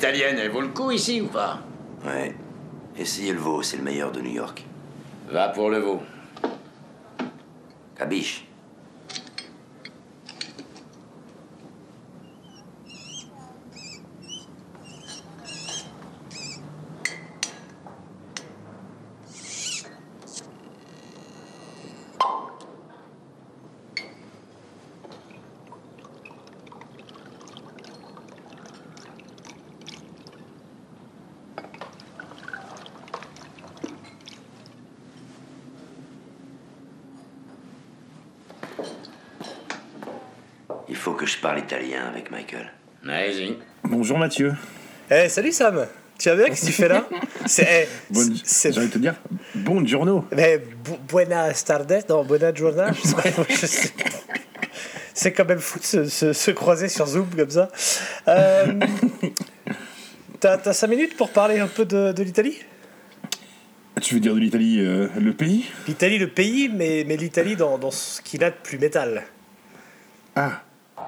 italienne, elle vaut le coup ici ou pas? Ouais. Essayez le veau, c'est le meilleur de New York. Va pour le veau. Cabiche parle italien avec Michael. Vas-y. Bonjour Mathieu. Eh, salut Sam Tu vas bien? Qu'est-ce que tu fais là? C'est. eh, envie de te dire, bon giorno. Mais bu- buenas tardes, non, buena je je pas. C'est quand même fou de se, se- se croiser sur Zoom comme ça. Euh, T'as t'as 5 minutes pour parler un peu de, de l'Italie? Tu veux dire de l'Italie, euh, le pays? L'Italie, le pays, mais, mais l'Italie dans, dans ce qu'il a de plus métal. Ah.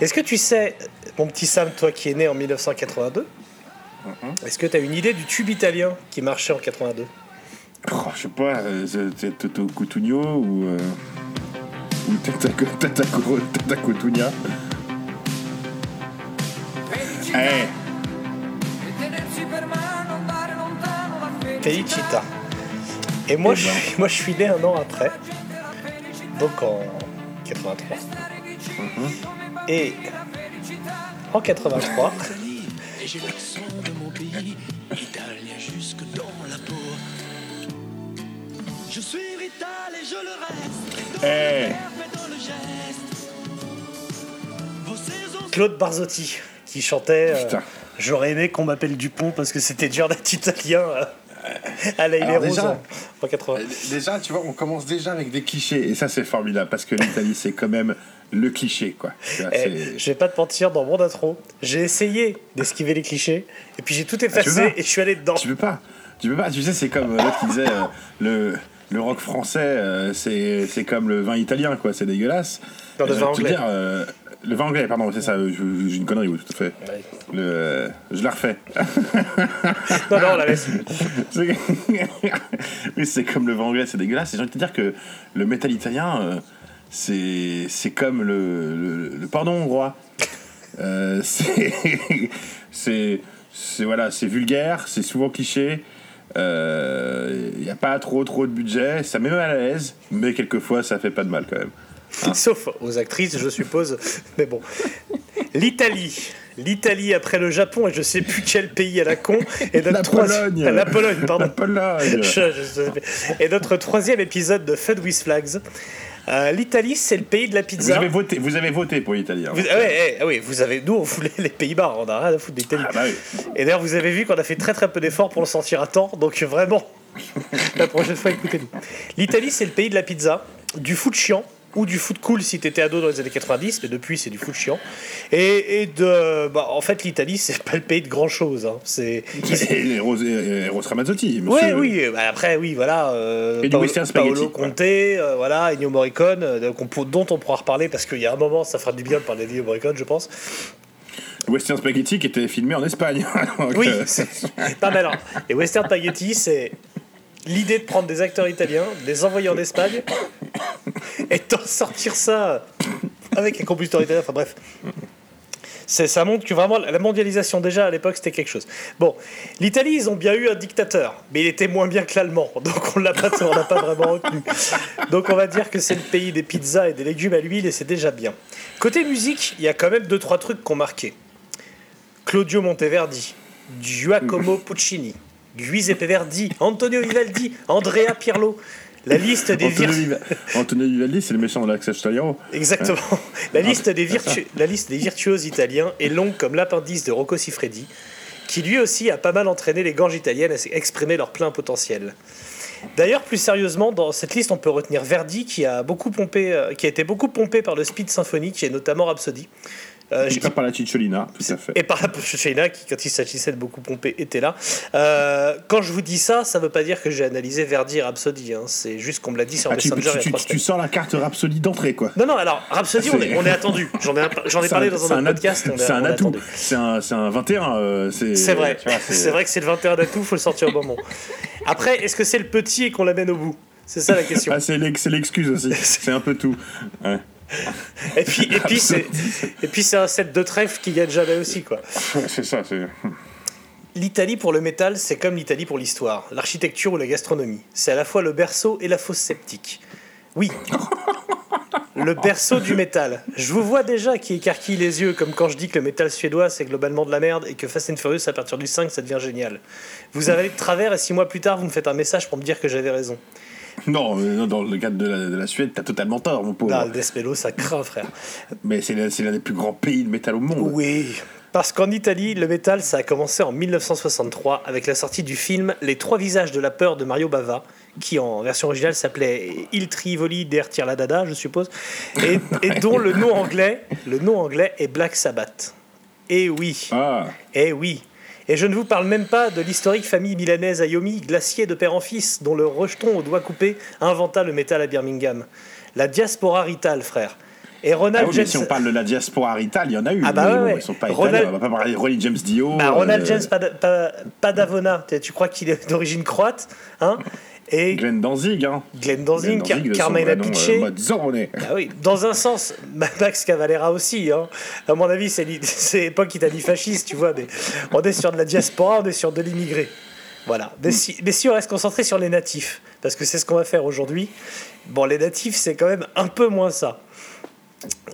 Est-ce que tu sais, mon petit Sam, toi qui es né en 1982, est-ce que tu as une idée du tube italien qui marchait en 82 Oh, je sais pas, euh, c'est- Toto Cutugno ou. euh, ou Tataco Tataco Tataco Tugna. Eh, Felicita. Et moi, Eh je, ben. suis- moi, je suis né un an après, donc en 83. Et en 83, Et j'ai l'accent de mon pays, italien jusque dans la peau. Je suis vital et je le reste, saisons Claude Barzotti qui chantait euh. J'aurais aimé qu'on m'appelle Dupont parce que c'était dur d'être italien euh, à la Alors Rose déjà- en 80. Déjà, tu vois, on commence déjà avec des clichés. Et ça, c'est formidable parce que l'Italie, c'est quand même le cliché, quoi. Vois, Eh, je vais pas te mentir, dans mon intro, j'ai essayé d'esquiver les clichés et puis j'ai tout effacé veux pas et je suis allé dedans. Tu peux pas. Tu peux pas. Tu sais, c'est comme euh, l'autre qui disait euh, le, le rock français, euh, c'est comme le vin italien, quoi. C'est dégueulasse. Non, le vin anglais. dire, euh, le vin anglais, pardon, c'est ça. J'ai une connerie, oui, tout à fait. Ouais. Le, euh, je la refais. Non, non, on la laisse. Oui, c'est comme le vin anglais, c'est dégueulasse. J'ai envie de te dire que le métal italien, euh, c'est c'est comme le, le, le pardon hongrois. Euh, c'est c'est c'est- voilà, c'est vulgaire, c'est souvent cliché. Il n'y a pas trop trop de budget, ça met mal à l'aise, mais quelquefois ça fait pas de mal quand même. Sauf aux actrices, je suppose. Mais bon. L'Italie. L'Italie après le Japon et je sais plus quel pays à la con. Et notre La Pologne. La Pologne, pardon. La Pologne. Je- je. Et notre troisième épisode de Fun with Flags. Euh, L'Italie, c'est le pays de la Vous pizza. avez voté, vous avez voté pour l'Italie. hein. Vous- ah ouais, eh, ah oui, vous avez. Nous, on voulait les Pays-Bas, on a rien à foutre d'Italie. Ah bah. Et d'ailleurs, vous avez vu qu'on a fait très très peu d'efforts pour le sentir à temps, donc vraiment, la prochaine fois, écoutez-nous. L'Italie, c'est le pays de la pizza, du foot chiant, ou du foot cool si t'étais ado dans les années 90, mais depuis, c'est du foot chiant. Et, et de. Bah, en fait, l'Italie, c'est pas le pays de grand chose. Hein. C'est. Et, et et Rose Ramazzotti, Oui, monsieur. oui, bah après, oui, voilà. euh, Et du Paolo, western spaghetti, Paolo quoi. Conte, euh, voilà, Ennio Morricone, euh, dont on pourra reparler parce qu'il y a un moment, ça fera du bien de parler d'Ennio Morricone, je pense. Western Spaghetti qui était filmé en Espagne. Donc, Oui, euh, c'est- non mais alors, les western spaghetti, c'est l'idée de prendre des acteurs italiens, de les envoyer en Espagne et d'en sortir ça avec un compositeur italien. Enfin bref. Ça montre que vraiment la mondialisation déjà à l'époque c'était quelque chose. Bon, l'Italie ils ont bien eu un dictateur, mais il était moins bien que l'allemand, donc on l'a pas, on l'a pas vraiment retenu. Donc on va dire que c'est le pays des pizzas et des légumes à l'huile et c'est déjà bien. Côté musique, il y a quand même deux trois trucs qui ont marqué. Claudio Monteverdi, Giacomo Puccini, Giuseppe Verdi, Antonio Vivaldi, Andrea Pirlo, La liste des Antonio, virtuoses. Antonio Vivaldi, c'est le méchant de. Exactement. La liste, des virtu- la liste des virtuoses italiens est longue comme l'appendice de Rocco Siffredi, qui lui aussi a pas mal entraîné les ganges italiennes à exprimer leur plein potentiel. D'ailleurs, plus sérieusement, dans cette liste, on peut retenir Verdi, qui a, beaucoup pompé, euh, qui a été beaucoup pompé par le speed symphonique, et notamment Rhapsody. Euh, je Et pas par la Cicciolina, tout à fait. et par la Sheila, qui, quand il s'agissait de beaucoup pomper, était là. Euh, quand je vous dis ça, ça veut pas dire que j'ai analysé Verdi et Rhapsody. hein. C'est juste qu'on me l'a dit sur Ah, Messenger il tu- tu- sors la carte Rhapsody d'entrée, quoi. Non, non, alors, Rhapsody, on est, on est attendu. J'en ai, j'en ai C'est parlé un- dans un podcast. C'est un atout. C'est un, un 21. euh, c'est vrai, c'est vrai que c'est le 21 d'atout, faut le sortir au moment. Après, est-ce que c'est le petit et qu'on l'amène au bout? C'est ça la question. Ah, c'est l'excuse aussi. c'est un peu tout. Ouais. Et puis, et puis c'est, et puis c'est un set de trèfle qui gagne jamais aussi, quoi. C'est ça. c'est- L'Italie pour le métal, c'est comme l'Italie pour l'histoire, l'architecture ou la gastronomie. C'est à la fois le berceau et la fosse sceptique. Oui. Le berceau du métal. Je vous vois déjà qui écarquille les yeux, comme quand je dis que le métal suédois c'est globalement de la merde et que Fast and Furious à partir du 5 ça devient génial. Vous avez de travers et six mois plus tard vous me faites un message pour me dire que j'avais raison. Non, dans le cadre de la, de la Suède, t'as totalement tort, mon pauvre. Death Mellow, ça craint, frère. Mais c'est l'un des plus grands pays de métal au monde. Oui. Parce qu'en Italie, le métal, ça a commencé en 1963 avec la sortie du film Les trois visages de la peur de Mario Bava, qui en version originale s'appelait Il Trivoli der Tir la Dada, je suppose, et, et dont le nom anglais, le nom anglais est Black Sabbath. Et oui, Ah, eh oui. Et je ne vous parle même pas de l'historique famille milanaise Ayomi, glacier de père en fils, dont le rejeton au doigt coupé inventa le métal à Birmingham. La diaspora Rital, frère. Et Ah Ronald oui, mais James. si on parle de la diaspora Rital, il y en a eu. Ah bah ouais, ouais. Ils sont pas Ronald- italiens. On va pas parler de Ronnie James Dio. Bah, Ronald euh, James Pada- Pa- Padavona, tu- tu crois qu'il est d'origine croate hein? Et Glenn Danzig, hein. Glenn Danzig, Car- Carmela euh, Mazzone. Ah oui, dans un sens, Max Cavalera aussi. Hein. À mon avis, c'est l'époque Italie fasciste, tu vois. Mais on est sur de la diaspora, on est sur de l'immigré. Voilà. Mais si, mais si on reste concentré sur les natifs, parce que c'est ce qu'on va faire aujourd'hui, bon, les natifs, c'est quand même un peu moins ça.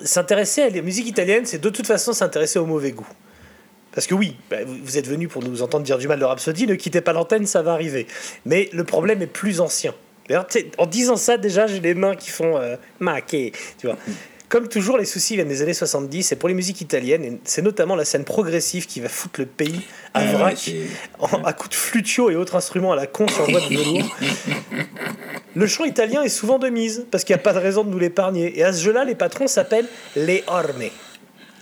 S'intéresser à la musique italienne, c'est de toute façon s'intéresser au mauvais goût. Parce que oui, bah, vous êtes venu pour nous entendre dire du mal de Rhapsody, ne quittez pas l'antenne, ça va arriver. Mais le problème est plus ancien. D'ailleurs, en disant ça, déjà, j'ai les mains qui font euh, maquet, tu vois. Comme toujours, les soucis viennent des années 70, et pour les musiques italiennes, c'est notamment la scène progressive qui va foutre le pays à Ah vrac, en- à coups de flutio et autres instruments à la con sur voie de velours. Le chant italien est souvent de mise, parce qu'il n'y a pas de raison de nous l'épargner. Et à ce jeu-là, les patrons s'appellent les orme.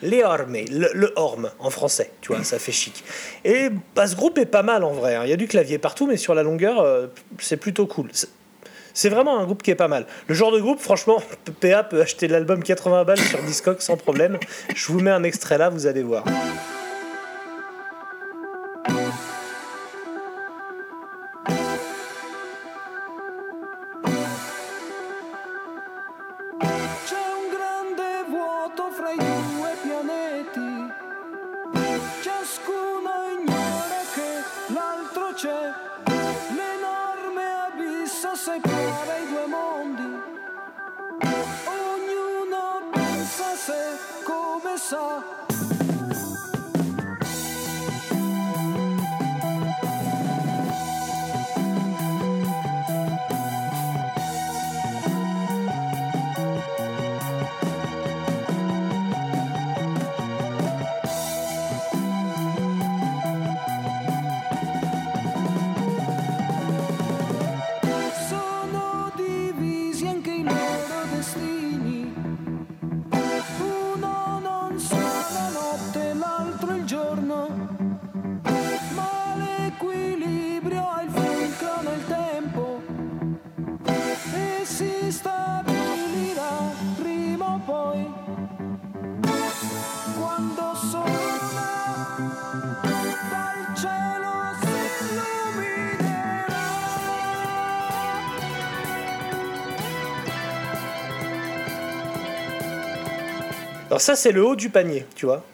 Les orme, le, le orme en français, tu vois, ça fait chic. Et bah, ce groupe est pas mal en vrai. hein. Il y a du clavier partout, mais sur la longueur, euh, c'est plutôt cool. C'est- C'est vraiment un groupe qui est pas mal. Le genre de groupe, franchement, PA peut acheter l'album 80 balles sur Discog sans problème. Je vous mets un extrait là, vous allez voir. Ça, c'est le haut du panier, tu vois.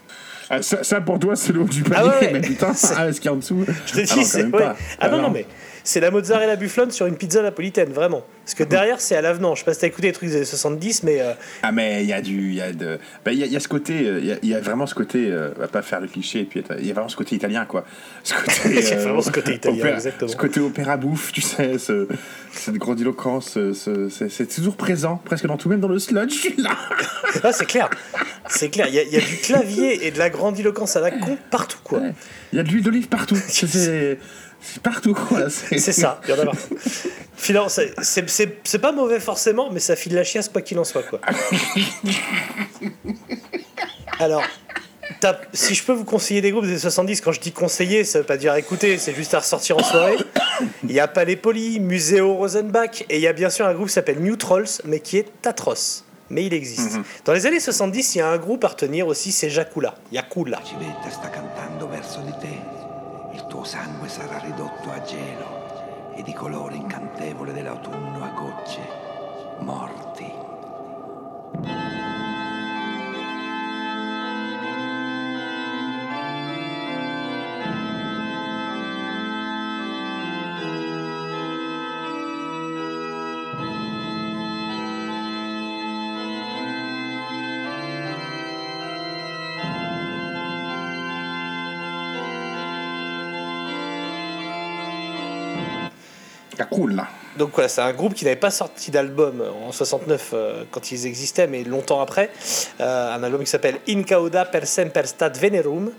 Ah, ça, ça, pour toi, c'est le haut du panier. Ah ouais, mais putain, ah, est-ce qu'il y a en dessous? Je te dis, c'est ouais. Ah non, non, mais c'est la mozzarella bufflone sur une pizza napolitaine, vraiment. Parce que derrière, c'est à l'avenant. Je sais pas si t'as écouté les trucs des années 70, mais euh, Ah mais il y a du, il y a de, il y, a- y a ce côté, euh, il y a- il y, a vraiment ce côté, euh, on va pas faire le cliché, et puis il y a vraiment ce côté italien quoi. Ce côté, Il y a vraiment ce côté italien, opéra- exactement. Ce côté opéra bouffe, tu sais, ce, cette grandiloquence, ce- ce- c'est toujours présent, presque dans tout, même dans le sludge là. ah, c'est clair. C'est clair. Il y, a- il y a du clavier et de la grandiloquence à la con partout, quoi. Il y a de l'huile d'olive partout. C'est- C'est partout quoi. C'est ça, il y en a partout. C'est- pas mauvais forcément, mais ça file la chiasse quoi qu'il en soit, quoi. Alors, si je peux vous conseiller des groupes des 70, quand je dis conseiller, ça veut pas dire écouter, c'est juste à ressortir en soirée. Il y a Palais Poli, Museo Rosenbach, et il y a bien sûr un groupe qui s'appelle New Trolls, mais qui est atroce. Mais il existe. Dans les années 70, il y a un groupe à retenir aussi, c'est Jakula. Yakula. Il tuo sangue sarà ridotto a gelo e di colore incantevole dell'autunno a gocce. Morti. Donc voilà, c'est un groupe qui n'avait pas sorti d'album en 69 euh, quand ils existaient, mais longtemps après. Euh, un album qui s'appelle In Cauda per semper stat venerum,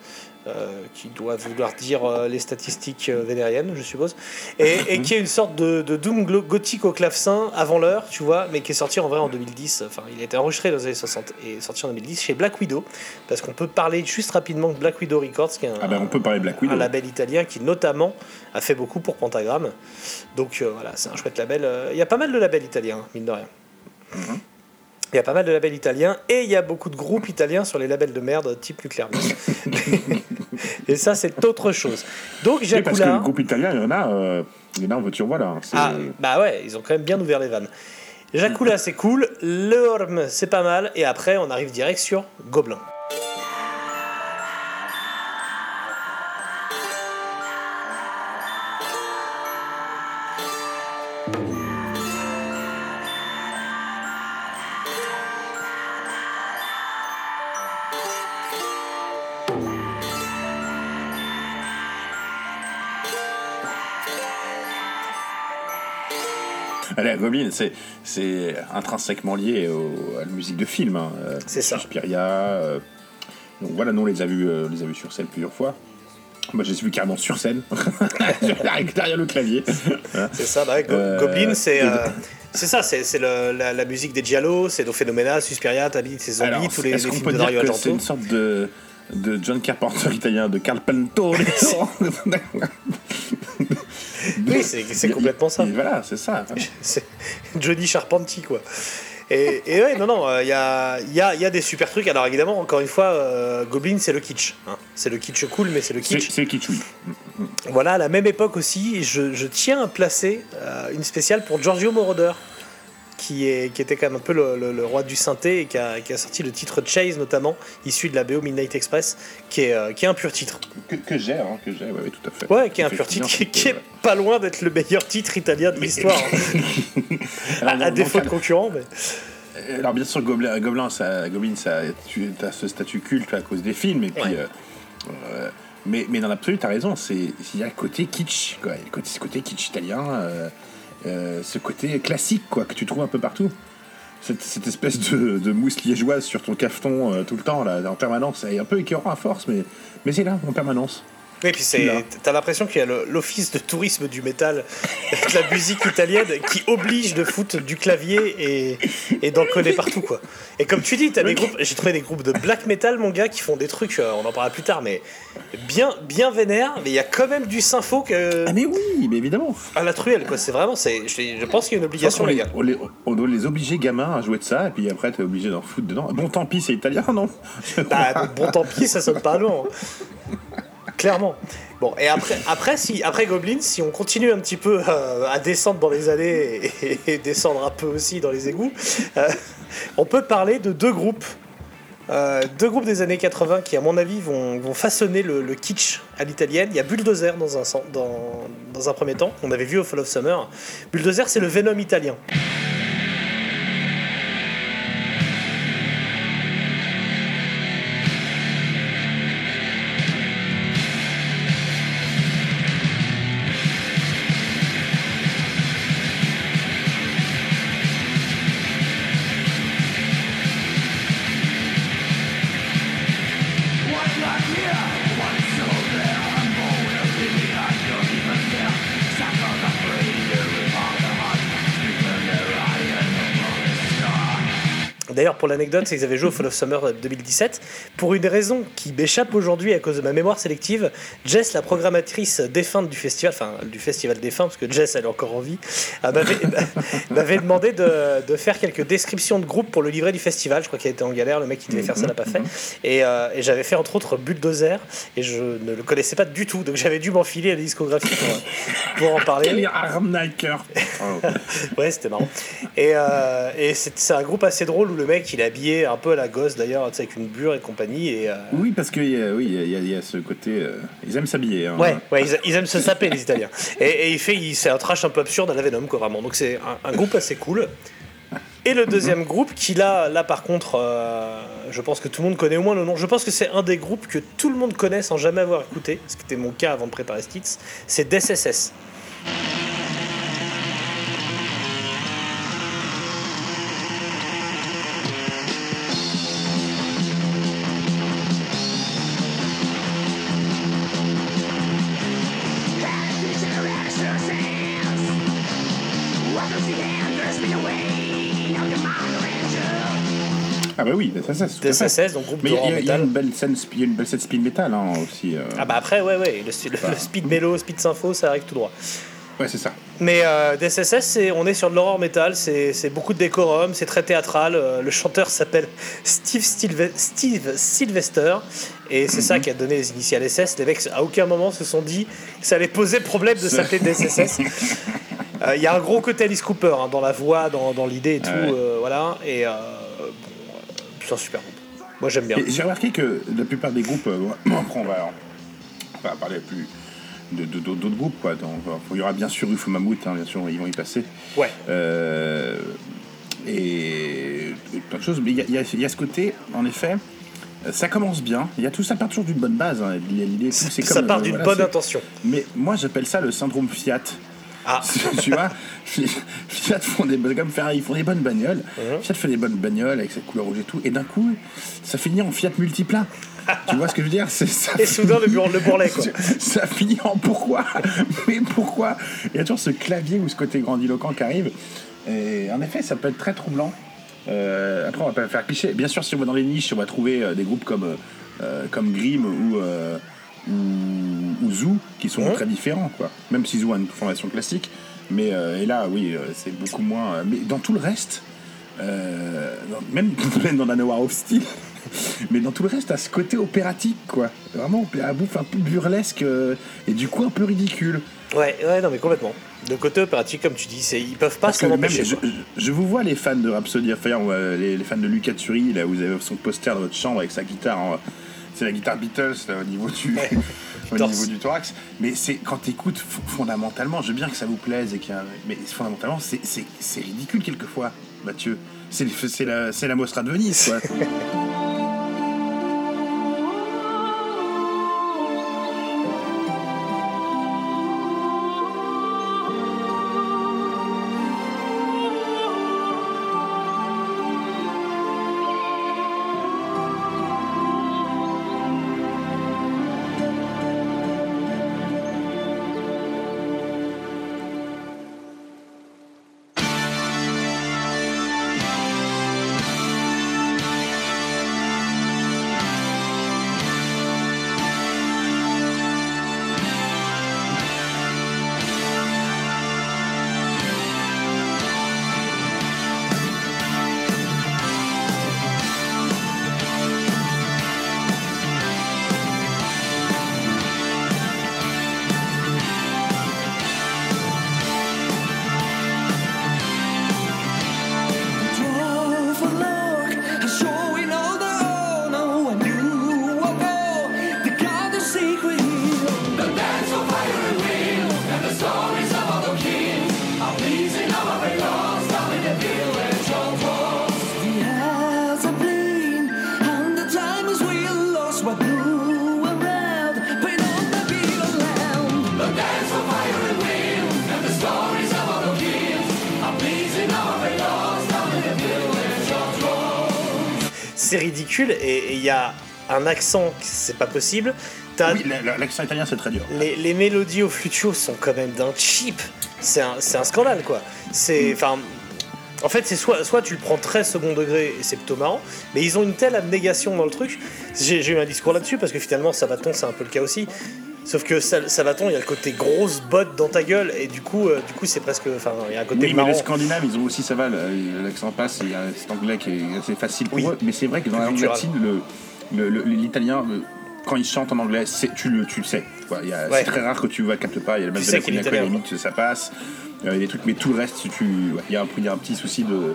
euh, qui doit vouloir dire euh, les statistiques euh, vénériennes, je suppose, et, et qui est une sorte de, de doom gothique au clavecin avant l'heure, tu vois, mais qui est sorti en vrai en 2010. Enfin, il a été enregistré dans les années 60 et sorti en 2010 chez Black Widow, parce qu'on peut parler juste rapidement de Black Widow Records, qui est un, Ah ben on peut parler de Black Widow. un label italien qui notamment a fait beaucoup pour Pentagram. Donc voilà, c'est un chouette label. Il y a pas mal de labels italiens, mine de rien. Il y a pas mal de labels italiens et il y a beaucoup de groupes italiens sur les labels de merde type Nuclear et ça, c'est autre chose. Donc Oui, parce que Jacula. le groupe italien, il y en a, euh, il y en a en voiture voilà. C'est- Ah, bah ouais, ils ont quand même bien ouvert les vannes. Jacula, c'est cool. Le Horm, c'est pas mal. Et après, on arrive direct sur Gobelin. Allez, Goblin, c'est, c'est intrinsèquement lié au- à la musique de film. hein. C'est ça. Suspiria. euh, donc voilà, nous on les a vus, euh, les a vus sur scène plusieurs fois. Moi, je les ai vus carrément sur scène, derrière le clavier. C'est ça, bah Go- Euh, Goblin, c'est. euh, ça, c'est la, la musique des Giallo, c'est Phénoménal, Suspiria, Tabi, c'est Zombie, Alors, tous les, les films peut de dire Dario c'est une sorte de, de John Carpenter italien, de Carl Pentore Oui, c'est complètement ça. Voilà, c'est ça. Johnny Charpentier, quoi. Et, et ouais, non, non, il y, a, y, a, y a des super trucs. Alors évidemment, encore une fois, euh, Goblin, c'est le kitsch. hein. C'est le kitsch cool, mais c'est le kitsch. c'est kitsch, oui. Voilà, à la même époque aussi, je, je tiens à placer euh, une spéciale pour Giorgio Moroder, qui, est, qui était quand même un peu le, le- le roi du synthé et qui a, qui a sorti le titre Chase notamment, issu de la BO Midnight Express, qui est, euh, qui est un pur titre. Que, que j'ai, hein, que j'ai, ouais, tout à fait. Ouais, qui est un pur titre, qui, qui est pas loin d'être le meilleur titre italien de l'histoire. hein. À, à défaut de concurrent, mais. Euh, Alors bien sûr, Gobelin, Gobelin ça, Goblin, ça, tu as ce statut culte à cause des films, et puis, Ouais. euh, mais, mais dans l'absolu, t'as raison, il y a le côté kitsch, quoi, le côté, ce côté kitsch italien, euh, euh, ce côté classique, quoi, que tu trouves un peu partout. Cette, espèce de, de mousse liégeoise sur ton cafeton euh, tout le temps, là, en permanence, c'est un peu écœurant à force, mais, mais c'est là, en permanence. Oui, puis c'est, t'as l'impression qu'il y a l'office de tourisme du métal, de la musique italienne, qui oblige de foutre du clavier et, et d'en coller partout, quoi. Et comme tu dis, t'as des groupes, j'ai trouvé des groupes de black metal, mon gars, qui font des trucs, euh, on en parlera plus tard, mais bien, bien vénère, mais il y a quand même du sympho que, Ah mais oui, mais évidemment. à la truelle, quoi. C'est vraiment, c'est, je, je pense qu'il y a une obligation, les les- gars. on, les- on doit les obliger gamins à jouer de ça, et puis après t'es obligé d'en foutre dedans. Bon, tant pis, c'est italien, non? Bah, bon, tant pis, ça sonne pas loin. Clairement. Bon, et après, après, si, après Goblin, si on continue un petit peu euh, à descendre dans les années et, descendre un peu aussi dans les égouts, euh, on peut parler de deux groupes Euh, deux groupes des années 80 qui, à mon avis, vont, vont façonner le, le kitsch à l'italienne. Il y a Bulldozer dans un, dans, dans un premier temps, on avait vu au Fall of Summer. Bulldozer, c'est le Venom italien. Pour l'anecdote, c'est qu'ils avaient joué au Fall of Summer 2017. Pour une raison qui m'échappe aujourd'hui à cause de ma mémoire sélective, Jess, la programmatrice défunte du festival, enfin du festival défunt, parce que Jess, elle est encore en vie, euh, m'avait demandé de, de faire quelques descriptions de groupe pour le livret du festival. Je crois qu'il était en galère, le mec qui devait faire ça l'a pas fait. Et, euh, et j'avais fait entre autres Bulldozer, et je ne le connaissais pas du tout, donc j'avais dû m'enfiler à la discographie pour, pour en parler. Quel arnaqueur. Ouais, c'était marrant. Et, euh, et c'est un groupe assez drôle où le mec il est habillé un peu à la gosse d'ailleurs, tu sais, avec une bure et compagnie. Et, euh, Oui, parce que euh, oui, il y, a- il y a ce côté. euh, ils aiment s'habiller. hein. Ouais, ouais ils, ils aiment se saper les Italiens. Et, et il fait, il- c'est un trash un peu absurde à la Venom, quoi, vraiment. Donc c'est un, un groupe assez cool. Et le deuxième groupe, qui là, là par contre, je pense que tout le monde connaît au moins le nom. Je pense que c'est un des groupes que tout le monde connaît sans jamais avoir écouté, ce qui était mon cas avant de préparer titre. C'est DSSS. DSSS, donc groupe de rock il y a metal. une belle scène, sp- il y a une belle scène speed metal hein, aussi. euh. Ah bah après, ouais, ouais, le, le- le speed mélo, speed sympho, ça arrive tout droit. Ouais, c'est ça. Mais euh, DSSS, c'est- on est sur de l'horreur metal, c'est beaucoup de décorum, c'est très théâtral. euh, le chanteur s'appelle Steve, Sylve- Steve Sylvester, et c'est ça qui a donné les initiales SS. Les mecs, à aucun moment, se sont dit que ça allait poser problème de s'appeler DSSS. Euh, Il y a un gros côté Alice Cooper hein, dans la voix, dans, dans l'idée et tout, Ouais. voilà. Et c'est un super groupe. Moi, j'aime bien. J'ai remarqué que la plupart des groupes, euh, après on va, on va parler plus de de- d'autres groupes, quoi. Donc, il y aura bien sûr UFO Mammouth, hein, bien sûr, ils vont y passer. Ouais. Euh, et, et plein de choses. Mais il y, a- y y ce côté, en effet, euh, ça commence bien. Il y a tout ça part toujours d'une bonne base. hein. L'idée, c'est Ça comme, part d'une voilà, bonne intention. Mais moi, j'appelle ça le syndrome Fiat. Ah. tu vois, Fiat font des comme Ferrari, ils font des bonnes bagnoles. Fiat fait des bonnes bagnoles avec cette couleur rouge et tout, et d'un coup, ça finit en Fiat multiplat. tu vois ce que je veux dire? Ça. Et soudain, le, le bourrelet, quoi. Ça finit en pourquoi? Mais pourquoi? Il y a toujours ce clavier ou ce côté grandiloquent qui arrive. Et en effet, ça peut être très troublant. Euh, après, on va pas faire cliché. Bien sûr, si on va dans les niches, on va trouver euh, des groupes comme, euh, euh, comme Grimm ou, euh, ou, ou Zoo qui sont Mhm. très différents. Quoi. Même si Zoo a une formation classique. Mais euh, et là, oui, euh, c'est beaucoup moins. euh, mais dans tout le reste, dans- même, même dans la Noir of Steel, mais dans tout le reste, à ce côté opératique, quoi. Vraiment, à bouffe un peu burlesque et du coup un peu ridicule. Ouais, ouais, non, mais complètement. Le côté opératique, comme tu dis, c'est ils peuvent pas s'en même, empêcher. je, je- vous vois les fans de Rhapsody Fire, euh, les, les fans de Luca Turi, là, vous avez son poster dans votre chambre avec sa guitare. en- c'est la guitare Beatles là, au niveau du, Ouais. au torse. niveau du thorax. Mais c'est quand t'écoutes fondamentalement, je veux bien que ça vous plaise et qu'il a- mais fondamentalement c'est, c'est, c'est ridicule quelquefois, Mathieu. C'est, c'est la c'est la Mostra de Venise, quoi. C'est ridicule et il y a un accent, c'est pas possible. T'as Oui, l'accent italien, c'est très dur. les, les mélodies au flutio sont quand même d'un cheap. C'est un, scandale quoi. C'est enfin. En fait, c'est soit, soit tu le prends très second degré et c'est plutôt marrant, mais ils ont une telle abnégation dans le truc. J'ai j'ai eu un discours là-dessus parce que finalement, Sabaton, c'est un peu le cas aussi. Sauf que Sal- Sabaton, il y a le côté grosse botte dans ta gueule et du coup, euh, du coup, c'est presque. Enfin, il y a un côté Oui, mais les Scandinaves, ils ont aussi, ça va, l'accent passe, il y a cet anglais qui est assez facile pour Oui. eux, mais c'est vrai que dans la langue latine, l'italien, le- quand il chante en anglais, tu, le, tu le sais. Il Ouais. C'est très rare que tu vois, capte pas, il y a le sais de la limite, ça passe, Euh, il y a des trucs, mais tout le reste, tu, ouais, il y, il y a un petit souci de.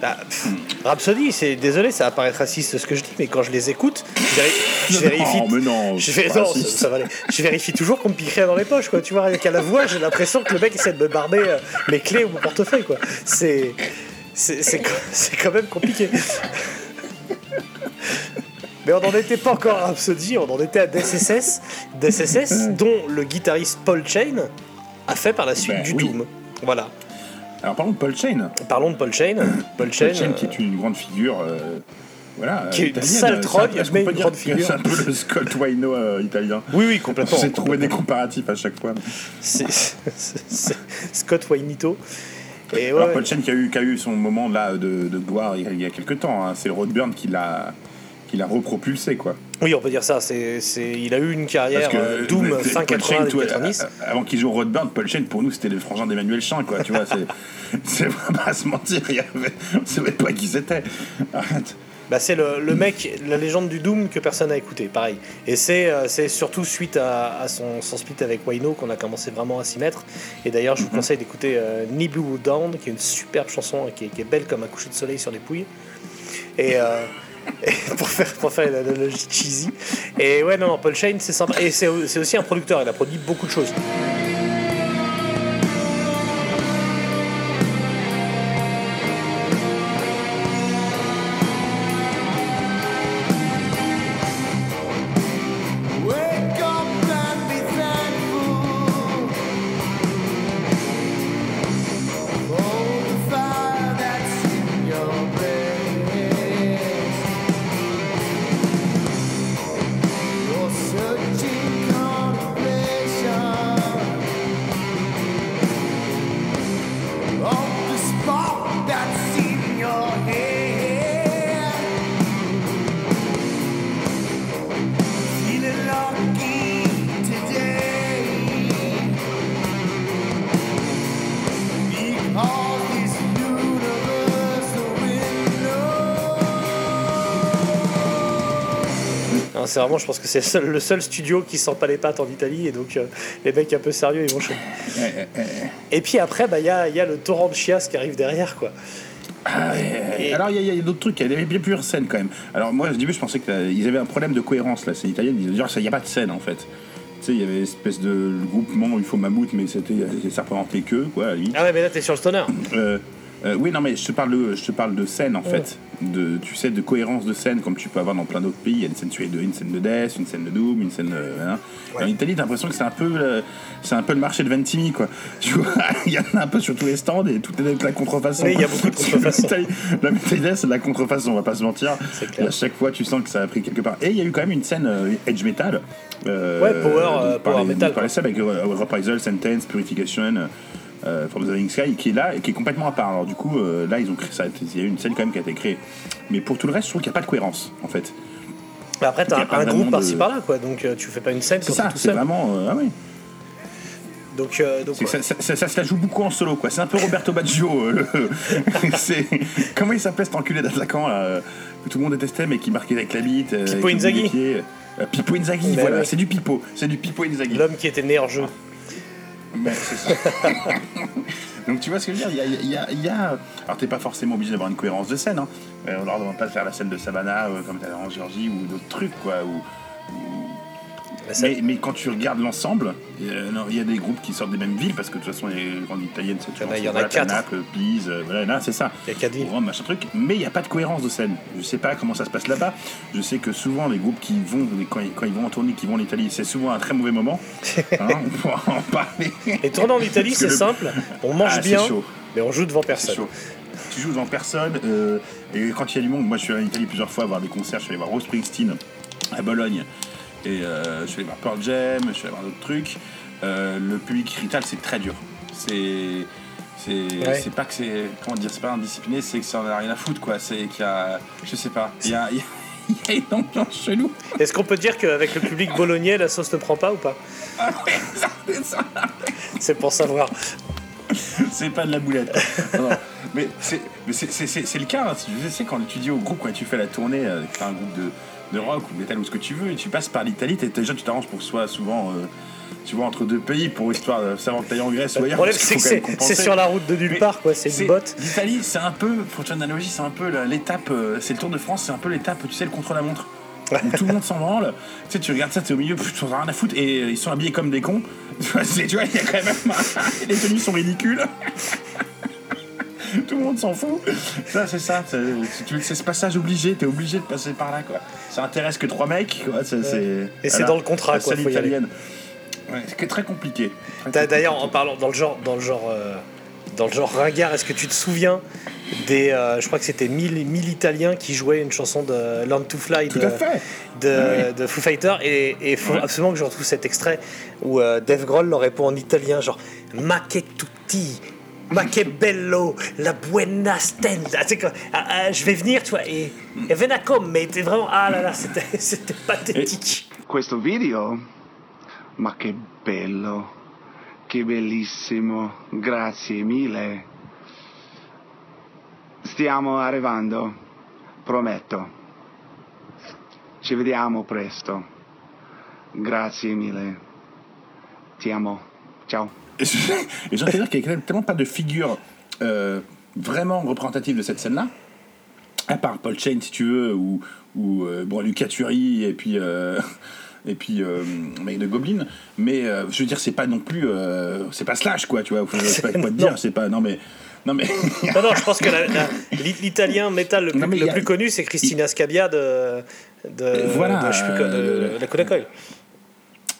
Bah, pff, Rhapsody, c'est désolé, ça va paraître raciste ce que je dis, mais quand je les écoute, je, véri- je vérifie. Non, mais non, je, non, ça, va aller. je vérifie toujours qu'on me pique rien dans les poches, quoi. Tu vois, avec à la voix, j'ai l'impression que le mec essaie de me barber euh, mes clés ou mon portefeuille, quoi. C'est. C'est c'est quand c'est quand même compliqué. Mais on n'en était pas encore à Rhapsody, on en était à DSSS, DSSS dont le guitariste Paul Chain a fait par la suite Ben du oui. Doom. Voilà. Alors parlons de Paul Chain. Parlons de Paul Chain. Paul Chain, Paul Chain, euh, qui est une grande figure. euh, voilà, Qui est une sale qu'on mais une grande figure. C'est un peu le Scott Wino euh, italien. Oui, oui, complètement. J'ai trouvé des comparatifs à chaque fois. C'est Scott Wainito. Et ouais, Alors Paul Chen qui a eu, qui a eu son moment là de, de gloire il y a, quelques temps. hein. C'est le Roadburn qui l'a qui l'a repropulsé quoi. oui, on peut dire ça. C'est, c'est, il a eu une carrière euh, Doom euh, fin Paul 80 Chen, toi, 90. euh, avant qu'il joue au Roadburn, Paul Chen pour nous c'était le frangin d'Emmanuel Chan quoi. Tu vois, c'est pas à se mentir. Il y avait, on savait pas qui c'était. Arrête. Bah, c'est le, le mec, la légende du Doom que personne n'a écouté, pareil. Et c'est, euh, c'est surtout suite à, à son, son split avec Wayno qu'on a commencé vraiment à s'y mettre. Et d'ailleurs, je vous conseille d'écouter euh, Nibu Down, qui est une superbe chanson qui est, qui est belle comme un coucher de soleil sur les pouilles. Et, euh, et pour faire pour faire une analogie cheesy. Et ouais, non, Paul Shane, c'est sympa. Et c'est aussi un producteur, il a produit beaucoup de choses. Vraiment, je pense que c'est le seul, le seul studio qui sent pas les pattes en Italie, et donc euh, les mecs un peu sérieux, ils vont chier. Et puis après, bah, il y, a, y a le torrent de chiasse qui arrive derrière, quoi. Ah, Et- Alors il y a, y a d'autres trucs, il y avait bien plusieurs scènes quand même. Alors moi au début je pensais qu'ils avaient un problème de cohérence là, c'est italien, ils disaient il n'y a pas de scène en fait. Tu sais, il y avait espèce de groupement, il faut mammouth, mais c'était ça représentait que quoi à la limite. Ah ouais, mais là, t'es sur le stoner. Euh, euh, oui, non, mais je te parle de, je te parle de scène en fait, de, tu sais, de cohérence de scène comme tu peux avoir dans plein d'autres pays. Il y a une scène, as une scène de Death, une scène de Doom, une scène. euh, hein. En Italie, t'as l'impression que c'est un peu, le- c'est un peu le marché de Ventimille, quoi. Tu vois, il y en a un peu sur tous les stands et tout est avec la contrefaçon. Oui, il y a beaucoup de contrefaçon. La Italie, c'est de la contrefaçon, on va pas se mentir. C'est clair. Et à chaque fois, tu sens que ça a pris quelque part. Et il y a eu quand même une scène euh, edge metal. euh, Ouais, power, euh, parlait- power metal, dont parlait ça avec euh, Reprisal, Sentence, Purification. Euh, From the Living Sky qui est là et qui est complètement à part. Alors du coup, euh, là, ils ont créé ça. Il y a eu une scène quand même qui a été créée. Mais pour tout le reste, je trouve qu'il n'y a pas de cohérence en fait. Mais après, t'as un groupe de- par-ci par-là, quoi. Donc euh, tu fais pas une scène C'est ça, c'est vraiment. euh, ah oui. Donc, euh, donc ça, ça, ça- ça se la joue beaucoup en solo, quoi. C'est un peu Roberto Baggio. euh, c'est comment il s'appelait cet enculé d'attaquant que tout le monde détestait, mais qui marquait avec la bite. Pipo Inzaghi. Pipo Inzaghi, voilà, c'est du Pipo, c'est du Pipo Inzaghi. l'homme qui était né hors jeu. Ben, c'est ça. Donc tu vois ce que je veux dire? Il y a, Alors t'es pas forcément obligé d'avoir une cohérence de scène. Hein. Euh, on leur demande pas de faire la scène de Savannah euh, comme t'as en Géorgie ou d'autres trucs quoi. ou- Mais ça- Mais, mais quand tu regardes l'ensemble, euh, il y a des groupes qui sortent des mêmes villes parce que de toute façon les grandes italiennes c'est Il y en a- il y en a voilà, quatre. Naples, Pise, euh, voilà, là c'est ça. Il y a quatre villes. Rome, machin truc. Mais il n'y a pas de cohérence de scène. Je sais pas comment ça se passe là-bas. Je sais que souvent les groupes qui vont quand ils, quand ils vont en tournée, qui vont en Italie, c'est souvent un très mauvais moment. Hein, on pourra en parler. Et tourner en Italie, c'est le- simple. On mange Ah, bien. Mais on joue devant personne. Tu joues devant personne. euh, et quand il y a du monde, moi je suis allé en Italie plusieurs fois voir des concerts. Je suis allé voir Rose Springsteen à Bologne. Et euh, je suis allé voir Pearl Jam, je suis allé voir d'autres trucs. Euh, le public rital, c'est très dur. C'est. C'est Ouais. pas que c'est. Comment dire C'est pas indiscipliné, c'est que ça en a rien à foutre, quoi. C'est qu'il y a. Je sais pas. Il y a, il y a- il y a une ambiance chelou. Est-ce qu'on peut dire qu'avec le public bolognais, la sauce ne prend pas ou pas? C'est pour savoir. c'est pas de la boulette. Non, non. Mais c'est le cas. hein. Je sais quand tu dis au groupe, quand tu fais la tournée, t'as un groupe de, de rock ou de métal ou ce que tu veux, et tu passes par l'Italie, t'es- déjà tu t'arranges pour que ce soit souvent. euh, tu vois, entre deux pays pour histoire de savoir que en Grèce ou Le ailleurs. problème, parce c'est que sur la route de nulle part, quoi. C'est une botte. L'Italie, c'est un peu, pour une analogie, c'est un peu l'étape, euh, c'est le Tour de France, c'est un peu l'étape, tu sais, le contre-la-montre. Où tout le monde s'en branle. Tu sais, tu regardes ça, t'es au milieu, tu en as rien à foutre, et euh, ils sont habillés comme des cons. Tu vois, c'est- tu vois, il y a quand même. les tenues sont ridicules. tout le monde s'en fout. Ça, c'est ça. C'est ce passage obligé, t'es obligé de passer par là, quoi. Ça intéresse que trois mecs, quoi. c'est- Et c'est dans le contrat, quoi, y aller. italienne. Ouais, c'est très compliqué. Très D'ailleurs, en parlant dans le genre, dans le genre, euh, dans le genre ringard, est-ce que tu te souviens des, euh, je crois que c'était 1000 1000 Italiens qui jouaient une chanson de Learn to Fly de, de, Foo Fighters et il faut Ouais. absolument que je retrouve cet extrait où euh, Dave Grohl leur répond en italien genre Ma che tutti Ma che bello, la buena stella. Tu sais quoi, ah, ah, je vais venir, tu vois, et, et vena comme, mais t'es vraiment, ah là là, c'était c'était pathétique. Questo video? Ma che bello, che bellissimo, grazie mille. Stiamo arrivando, prometto. Ci vediamo presto. Grazie mille. Ti amo. Ciao. Et j'ai envie de dire qu'il n'y a tellement pas de figure euh, vraiment représentative de cette scène-là, à part Paul Chain, si tu veux, ou, ou euh, bon, Lucas Turi, et puis, euh, et puis euh, mec de Goblin. Mais je veux dire, c'est pas non plus. c'est pas Slash, quoi, tu vois. Sais pas quoi te dire, c'est pas. Non, mais. Non, mais. Non, non, je pense que l'italien métal le plus, Non, le a- connu, c'est Christina Scabia de, de, Voilà, de, je sais plus de la Coda Coil.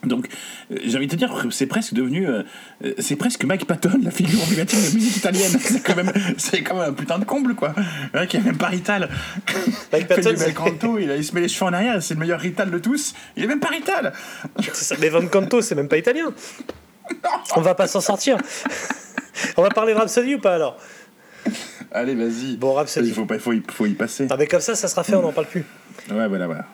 Donc, euh, j'ai envie de te dire que c'est presque devenu. euh, euh, c'est presque Mike Patton, la figure emblématique de la musique italienne. C'est quand même, c'est quand même un putain de comble, quoi. Un mec qui est même pas rital. Mike il Patton, c'est- canto, il, a- il se met les cheveux en arrière, c'est le meilleur rital de tous. Il est même pas rital. Ça. Mais Van Canto, c'est même pas italien. On va pas s'en sortir. On va parler de Rhapsody ou pas alors? Allez, vas-y. Bon, Rhapsody. Il faut, il faut, y, faut y passer. Non, mais comme ça, ça sera fait, on n'en parle plus. Ouais, voilà, voilà.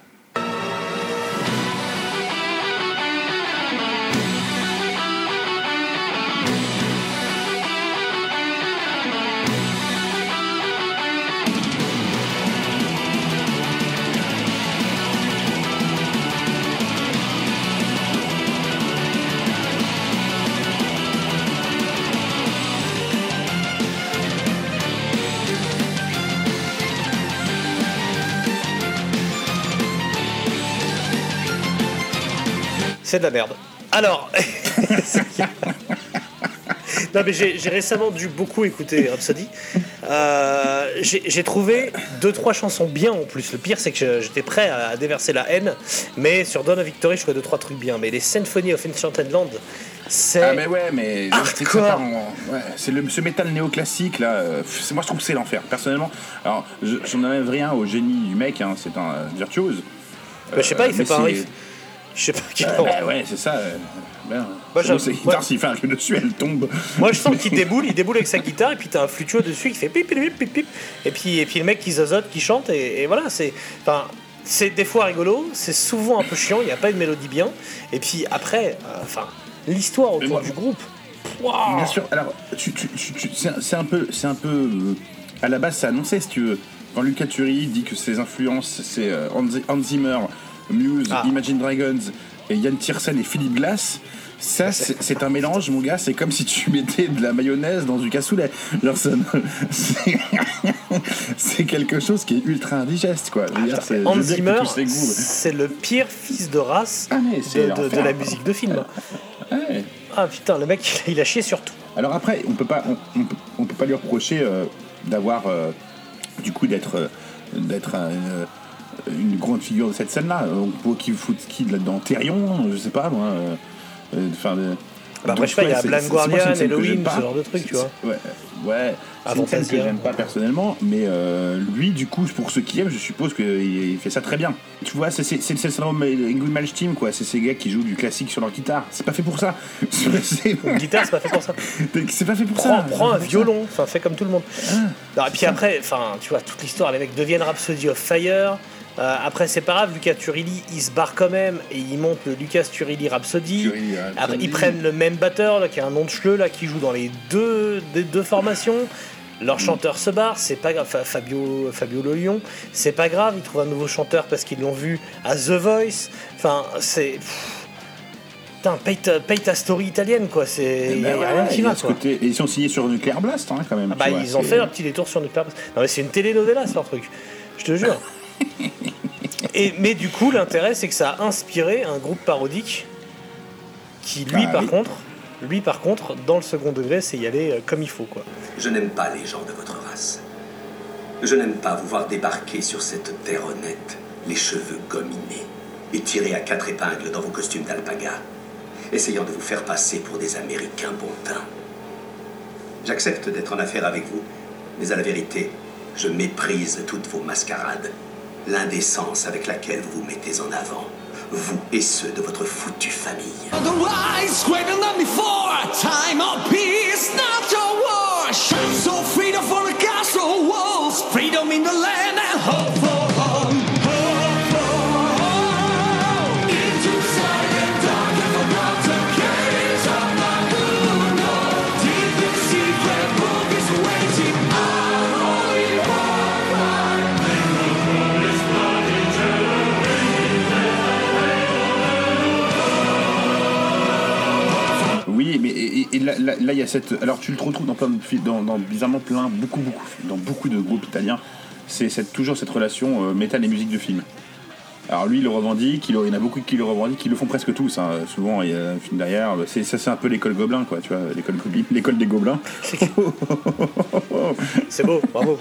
C'est de la merde. Alors. non, mais j'ai récemment dû beaucoup écouter Rhapsody. Euh, j'ai trouvé deux, trois chansons bien en plus. Le pire, c'est que je- j'étais prêt à déverser la haine. Mais sur Dawn of Victory, je trouvais deux, trois trucs bien. Mais les Symphony of Enchanted Land, c'est. Ah, mais ouais, mais. c'est ouais, ce métal néoclassique, là. euh, moi, je trouve que c'est l'enfer, personnellement. Alors, je- j'en enlève rien au génie du mec, hein, c'est un euh, virtuose. Bah, je sais pas, il fait mais pas un riff. Je sais pas qui. Euh, bah ouais, c'est ça. ben, Moi, c'est guitare, s'il fait un truc dessus, elle tombe. Moi je sens qu'il déboule, il déboule avec sa guitare et puis t'as un flûteux dessus qui fait pip pip pip pip pip et puis et puis le mec qui zozote, qui chante et, et voilà c'est enfin c'est des fois rigolo, c'est souvent un peu chiant, il n'y a pas une mélodie bien et puis après euh, enfin l'histoire autour moi- du groupe. Bien sûr, alors, tu, tu- tu- tu- c'est un- peu. C'est un peu euh, à la base, c'est annoncé, si tu veux. Quand Lucas Turi dit que ses influences, c'est euh, Hans Zimmer, Muse, Ah. Imagine Dragons et Yann Tiersen et Philippe Glass. Ça, c'est un mélange, mon gars. C'est comme si tu mettais de la mayonnaise dans du cassoulet. Genre, c'est- quelque chose qui est ultra indigeste, quoi. Hans Zimmer, c'est le pire fils de race Ah, de, la musique de film. Ouais. Ah putain, le mec il a chié sur tout. Alors après, on peut pas, on, on peut, on peut pas lui reprocher euh, d'avoir, euh, du coup, d'être, euh, d'être un, une grande figure de cette scène-là. On qu'il foute qui là-dedans Thérion, je sais pas moi. euh, Enfin, euh, Bah, après, je sais pas, il y a c'est Guardian, Halloween, ce genre de trucs, tu vois. Ouais, ouais. C'est une scène que j'aime pas personnellement, mais euh, lui, du coup, pour ceux qui aiment, je suppose qu'il il fait ça très bien. Tu vois, c'est le syndrome Ingrid Malmsteen, quoi. C'est ces gars qui jouent du classique sur leur guitare. C'est pas fait pour ça. Une guitare, c'est pas fait pour ça. c'est pas fait pour Prends, ça. prends un violon, enfin fais comme tout le monde. Ah. Non, et puis après, enfin, tu vois, toute l'histoire, les mecs deviennent Rhapsody of Fire. Euh, après, c'est pas grave, Lucas Turilli, il se barre quand même et il monte le Lucas Turilli Rhapsody. Turilli Rhapsody. Après, ils prennent le même batteur, là, qui a un nom de chleu, là, qui joue dans les deux, des deux formations. Leur chanteur se barre, c'est pas grave. Fa- Fabio, Fabio Le Lion, c'est pas grave, ils trouvent un nouveau chanteur parce qu'ils l'ont vu à The Voice. Enfin, c'est. Putain, paye ta, paye ta story italienne, quoi. C'est. Il y a ben rien qui va, quoi. côté- ils sont signés sur Nuclear Blast, hein, quand même. Ah bah, vois, ils ont fait leur petit détour sur Nuclear Blast. Non mais c'est une telenovela ce leur truc. Je te jure. Et, mais du coup l'intérêt c'est que ça a inspiré un groupe parodique qui lui Ah, par oui. contre, lui par contre dans le second degré c'est y aller euh, comme il faut quoi. Je n'aime pas les gens de votre race. Je n'aime pas vous voir débarquer sur cette terre honnête, les cheveux gominés, et tirer à quatre épingles dans vos costumes d'alpaga, essayant de vous faire passer pour des Américains bon teint. J'accepte d'être en affaire avec vous, mais à la vérité, je méprise toutes vos mascarades, l'indécence avec laquelle vous vous mettez en avant, vous et ceux de votre foutue famille. Là, là- là, il y a cette. Alors, tu le retrouves dans plein de dans, dans bizarrement plein, beaucoup, beaucoup, dans beaucoup de groupes italiens. C'est cette, toujours cette relation euh, métal et musique de film. Alors lui, il le revendique, il, il y en a beaucoup qui le revendiquent, qui le font presque tous. hein. Souvent, il y a un film derrière. C'est, ça, c'est un peu l'école Gobelin, quoi, tu vois, l'école, l'école des Gobelins. C'est beau, bravo.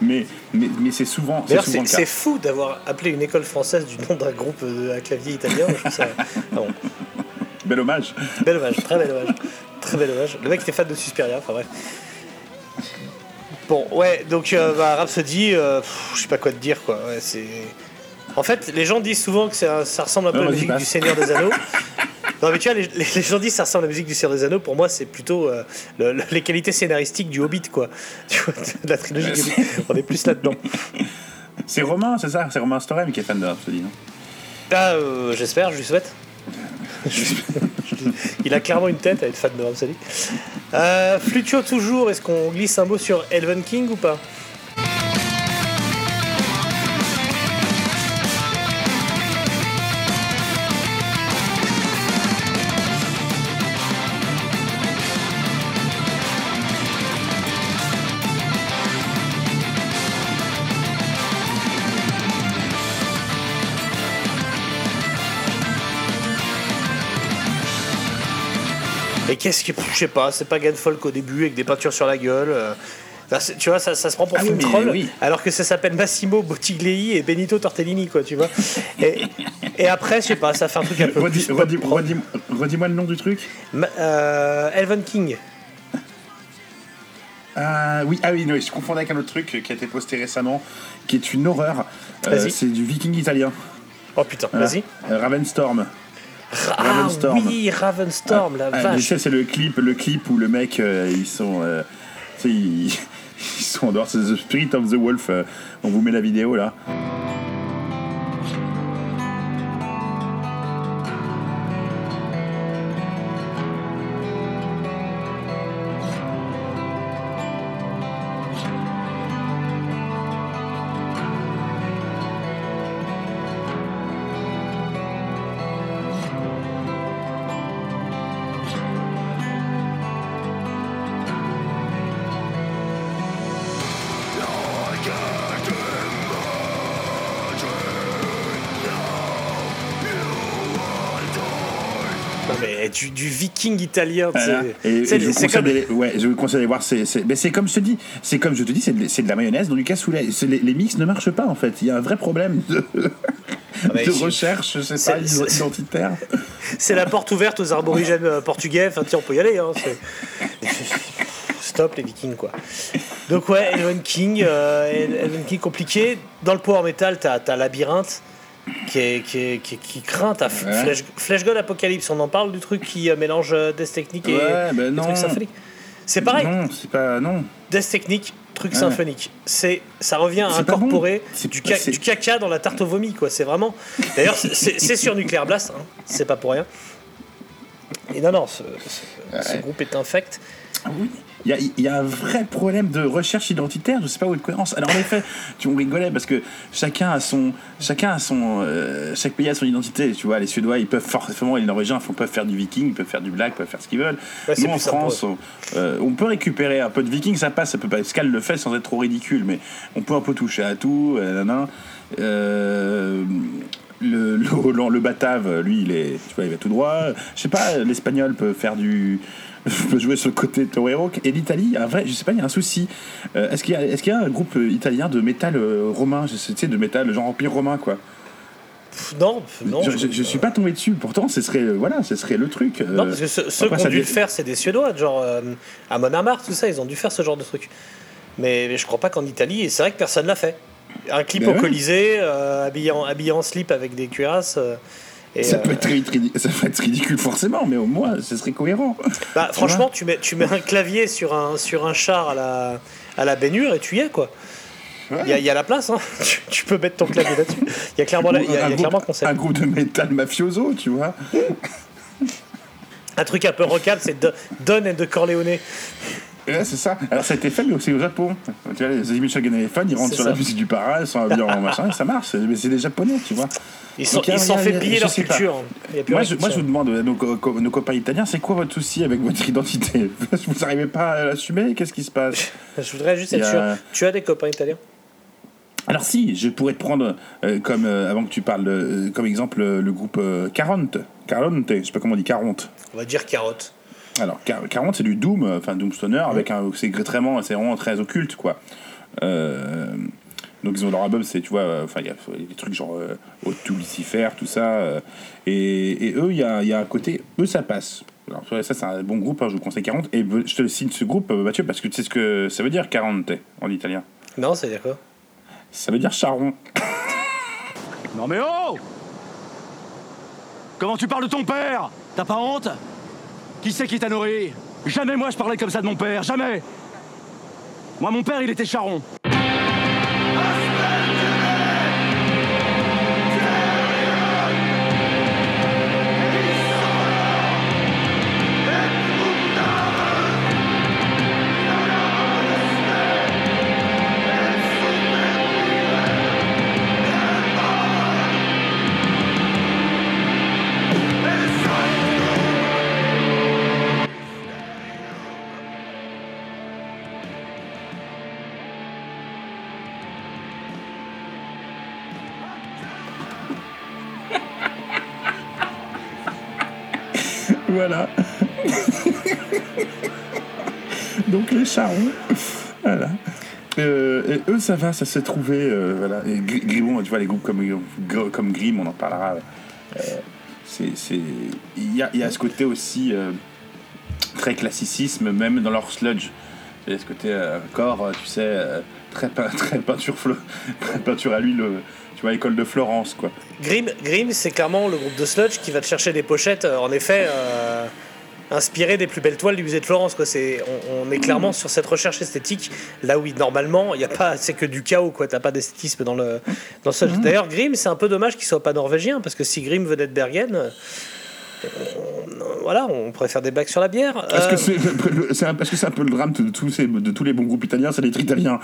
Mais, mais, mais c'est souvent, c'est souvent fou d'avoir appelé une école française du nom d'un groupe euh, à clavier italien. Je trouve ça- ah bon. Bel hommage. Bel hommage, très bel hommage. Très bel hommage. Le mec était fan de Suspiria, enfin bref. Bon, ouais, donc euh, bah, Rhapsody, euh, pff, je sais pas quoi te dire quoi. Ouais, c'est. En fait, les gens disent souvent que ça, ça ressemble un peu Non, à la musique du Seigneur des Anneaux. Non, mais tu vois, les, les- les gens disent que ça ressemble à la musique du Seigneur des Anneaux. Pour moi, c'est plutôt euh, le- le- les qualités scénaristiques du Hobbit, quoi. Tu vois, de la trilogie du Hobbit. On est plus là-dedans. C'est Romain, c'est ça? C'est Romain Storem qui est fan de Rhapsody, non? Ah, euh, j'espère, je lui souhaite. Il a clairement une tête à être fan de Rhapsody. Euh, toujours, est-ce qu'on glisse un mot sur Elven King ou pas? Je sais pas, c'est pas Folk au début avec des peintures sur la gueule. euh, tu vois, ça, ça se prend pour Ah oui, troll, oui. alors que ça s'appelle Massimo Bottiglei et Benito Tortellini, quoi, tu vois. Et, et après, je sais pas, ça fait un truc un peu Redis- plus. redis- redis- Redis-moi le nom du truc. Ma- euh, Elven King. Ah oui, ah oui, non, je confondais avec un autre truc qui a été posté récemment, qui est une horreur. Euh, c'est du viking italien. Oh putain, Voilà. vas-y. Euh, Ravenstorm. Ah oui, Ravenstorm, la Ah, vache. ça, c'est le clip, le clip où le mec, euh, ils sont, euh, ils, ils sont en dehors. C'est The Spirit of the Wolf. euh, on vous met la vidéo là. Du, du viking italien, Voilà. C'est- je, vous conseille comme- d'aller- ouais, je vous conseille d'aller voir. C'est, c'est, mais c'est comme je te dis, c'est comme je te dis, c'est de, c'est de la mayonnaise dans du cassoulet. C'est- Les, les mix ne marchent pas en fait. Il y a un vrai problème. de- de je- recherche, je sais c'est- pas, identitaire. C'est la porte ouverte aux aborigènes euh, portugais. Enfin, tiens, on peut y aller. Hein, Stop les Vikings, quoi. Donc ouais, Elven King, euh, King compliqué. Dans le power metal, t'as as Labyrinthe qui est qui, est- qui, est- qui craint. T'as Ouais. Flash, Flash God Apocalypse. On en parle du truc qui mélange euh, Death Technique et, Ouais, ben et non. truc symphonique. C'est pareil. Non, c'est pas. Non. Death Technique, truc Ouais. symphonique. C'est, ça revient à incorporer bon. Du, ca- caca dans la tarte au vomi, quoi. C'est vraiment. D'ailleurs, c'est, sur Nuclear Blast, hein. c'est pas pour rien. Et non, non, ce, ce- ce Ouais. groupe est infect. Il y a, y a un vrai problème de recherche identitaire, je sais pas où est de cohérence. Alors en effet, tu on rigolait parce que chacun a son, chacun a son, euh, chaque pays a son identité. Tu vois, les Suédois, ils peuvent forcément, et les Norvégiens, ils peuvent faire du Viking, ils peuvent faire du Black, ils peuvent faire ce qu'ils veulent. Ouais, Nous en France, on, euh, on peut récupérer un peu de Viking, ça passe, ça peut pas. Scal le fait sans être trop ridicule, mais on peut un peu toucher à tout. euh, le, le le Batave, lui, il est, tu vois, il va tout droit. Je sais pas, l'Espagnol peut faire du, peut jouer sur le côté torero. Et l'Italie, un vrai, je sais pas, il y a un souci. Euh, est-ce qu'il y a, est-ce qu'il y a un groupe euh, italien de métal euh, romain, je tu sais, de métal genre empire romain, quoi. Non, non. je, je- je suis pas tombé dessus. Pourtant, ce serait, voilà, ce serait le truc. Non, parce que ceux, qui ont dû le faire, c'est des Suédois, genre euh, à Monamart, tout ça, ils ont dû faire ce genre de truc. Mais, mais je crois pas qu'en Italie, et c'est vrai que personne l'a fait. Un clip Ben au ouais. Colisée, euh, habillé, en, habillé en slip avec des cuirasses. euh, et, ça, euh, peut être, ridi- ça peut être ridicule forcément, mais au moins, ce serait cohérent. Bah, franchement, tu mets, tu mets un clavier sur un, sur un char à la, à la baignure et tu y es, quoi. Il y, a, il y a la place, hein. tu, tu peux mettre ton clavier là-dessus. Il y a clairement, la- il y a, il y a un, clairement groupe, concept. un groupe de métal mafioso, tu vois. Un truc un peu rockable, c'est Do- Don and the Corleone. Ouais, c'est ça. Alors ça a été fait, mais aussi au Japon. Tu vois, les Michel Téléphone, ils rentrent sur ça. la musique du para, ils sont habillés en machin, ça marche. Mais c'est des Japonais, tu vois. Ils s'en fait je leur culture. Plus Moi je, moi, je vous demande, à nos, co- nos copains italiens, c'est quoi votre souci avec votre identité? Vous n'arrivez pas à l'assumer? Qu'est-ce qui se passe? Je voudrais juste être sûr. Tu as des copains italiens? Alors si, je pourrais te prendre euh, comme euh, avant que tu parles euh, comme exemple euh, le groupe euh, 40. 40, je sais pas comment on dit 40. On va dire carotte. Alors, Car- 40, c'est du Doom, euh, enfin Doom Stoner, avec un, c'est vraiment, c'est vraiment très occulte, quoi. Euh, donc ils ont leur album, c'est, tu vois, euh, enfin il y a des trucs genre euh, to Lucifer, tout ça. euh, et, et eux, il y a, il y a un côté, eux ça passe. Alors ça c'est un bon groupe, hein, je vous conseille 40. Et je te signe ce groupe, Mathieu, parce que tu sais ce que ça veut dire 40 en italien. Non, c'est dire quoi? Ça veut dire charron. Non mais oh Comment tu parles de ton père? T'as pas honte? Qui c'est qui t'a nourri? Jamais moi je parlais comme ça de mon père, jamais Moi mon père il était charron. Charrons, voilà. Euh, et eux, ça va, ça s'est trouvé. euh, voilà. Et Grimon, tu vois, les groupes comme, Gr- comme Grim, on en parlera. euh, il, y a, y a ce côté aussi euh, très classicisme, même dans leur sludge. Il y a ce côté corps, tu sais, très, pein- très peinture, très peinture à l'huile, tu vois, école de Florence, quoi. Grim, Grim c'est clairement le groupe de sludge qui va te chercher des pochettes, en effet, inspirées des plus belles toiles du musée de Florence. Quoi. C'est, on, on est clairement sur cette recherche esthétique, là où normalement, il y a pas, c'est que du chaos, quoi. T'as pas d'esthétisme dans le, dans le sludge. D'ailleurs, Grim, c'est un peu dommage qu'il soit pas norvégien, parce que si Grim venait de Bergen, euh, on- voilà, on pourrait faire des blagues sur la bière. Est-ce Euh, que c'est, un, parce que c'est un peu le drame de tous, ces, de tous les bons groupes italiens, c'est d'être italien.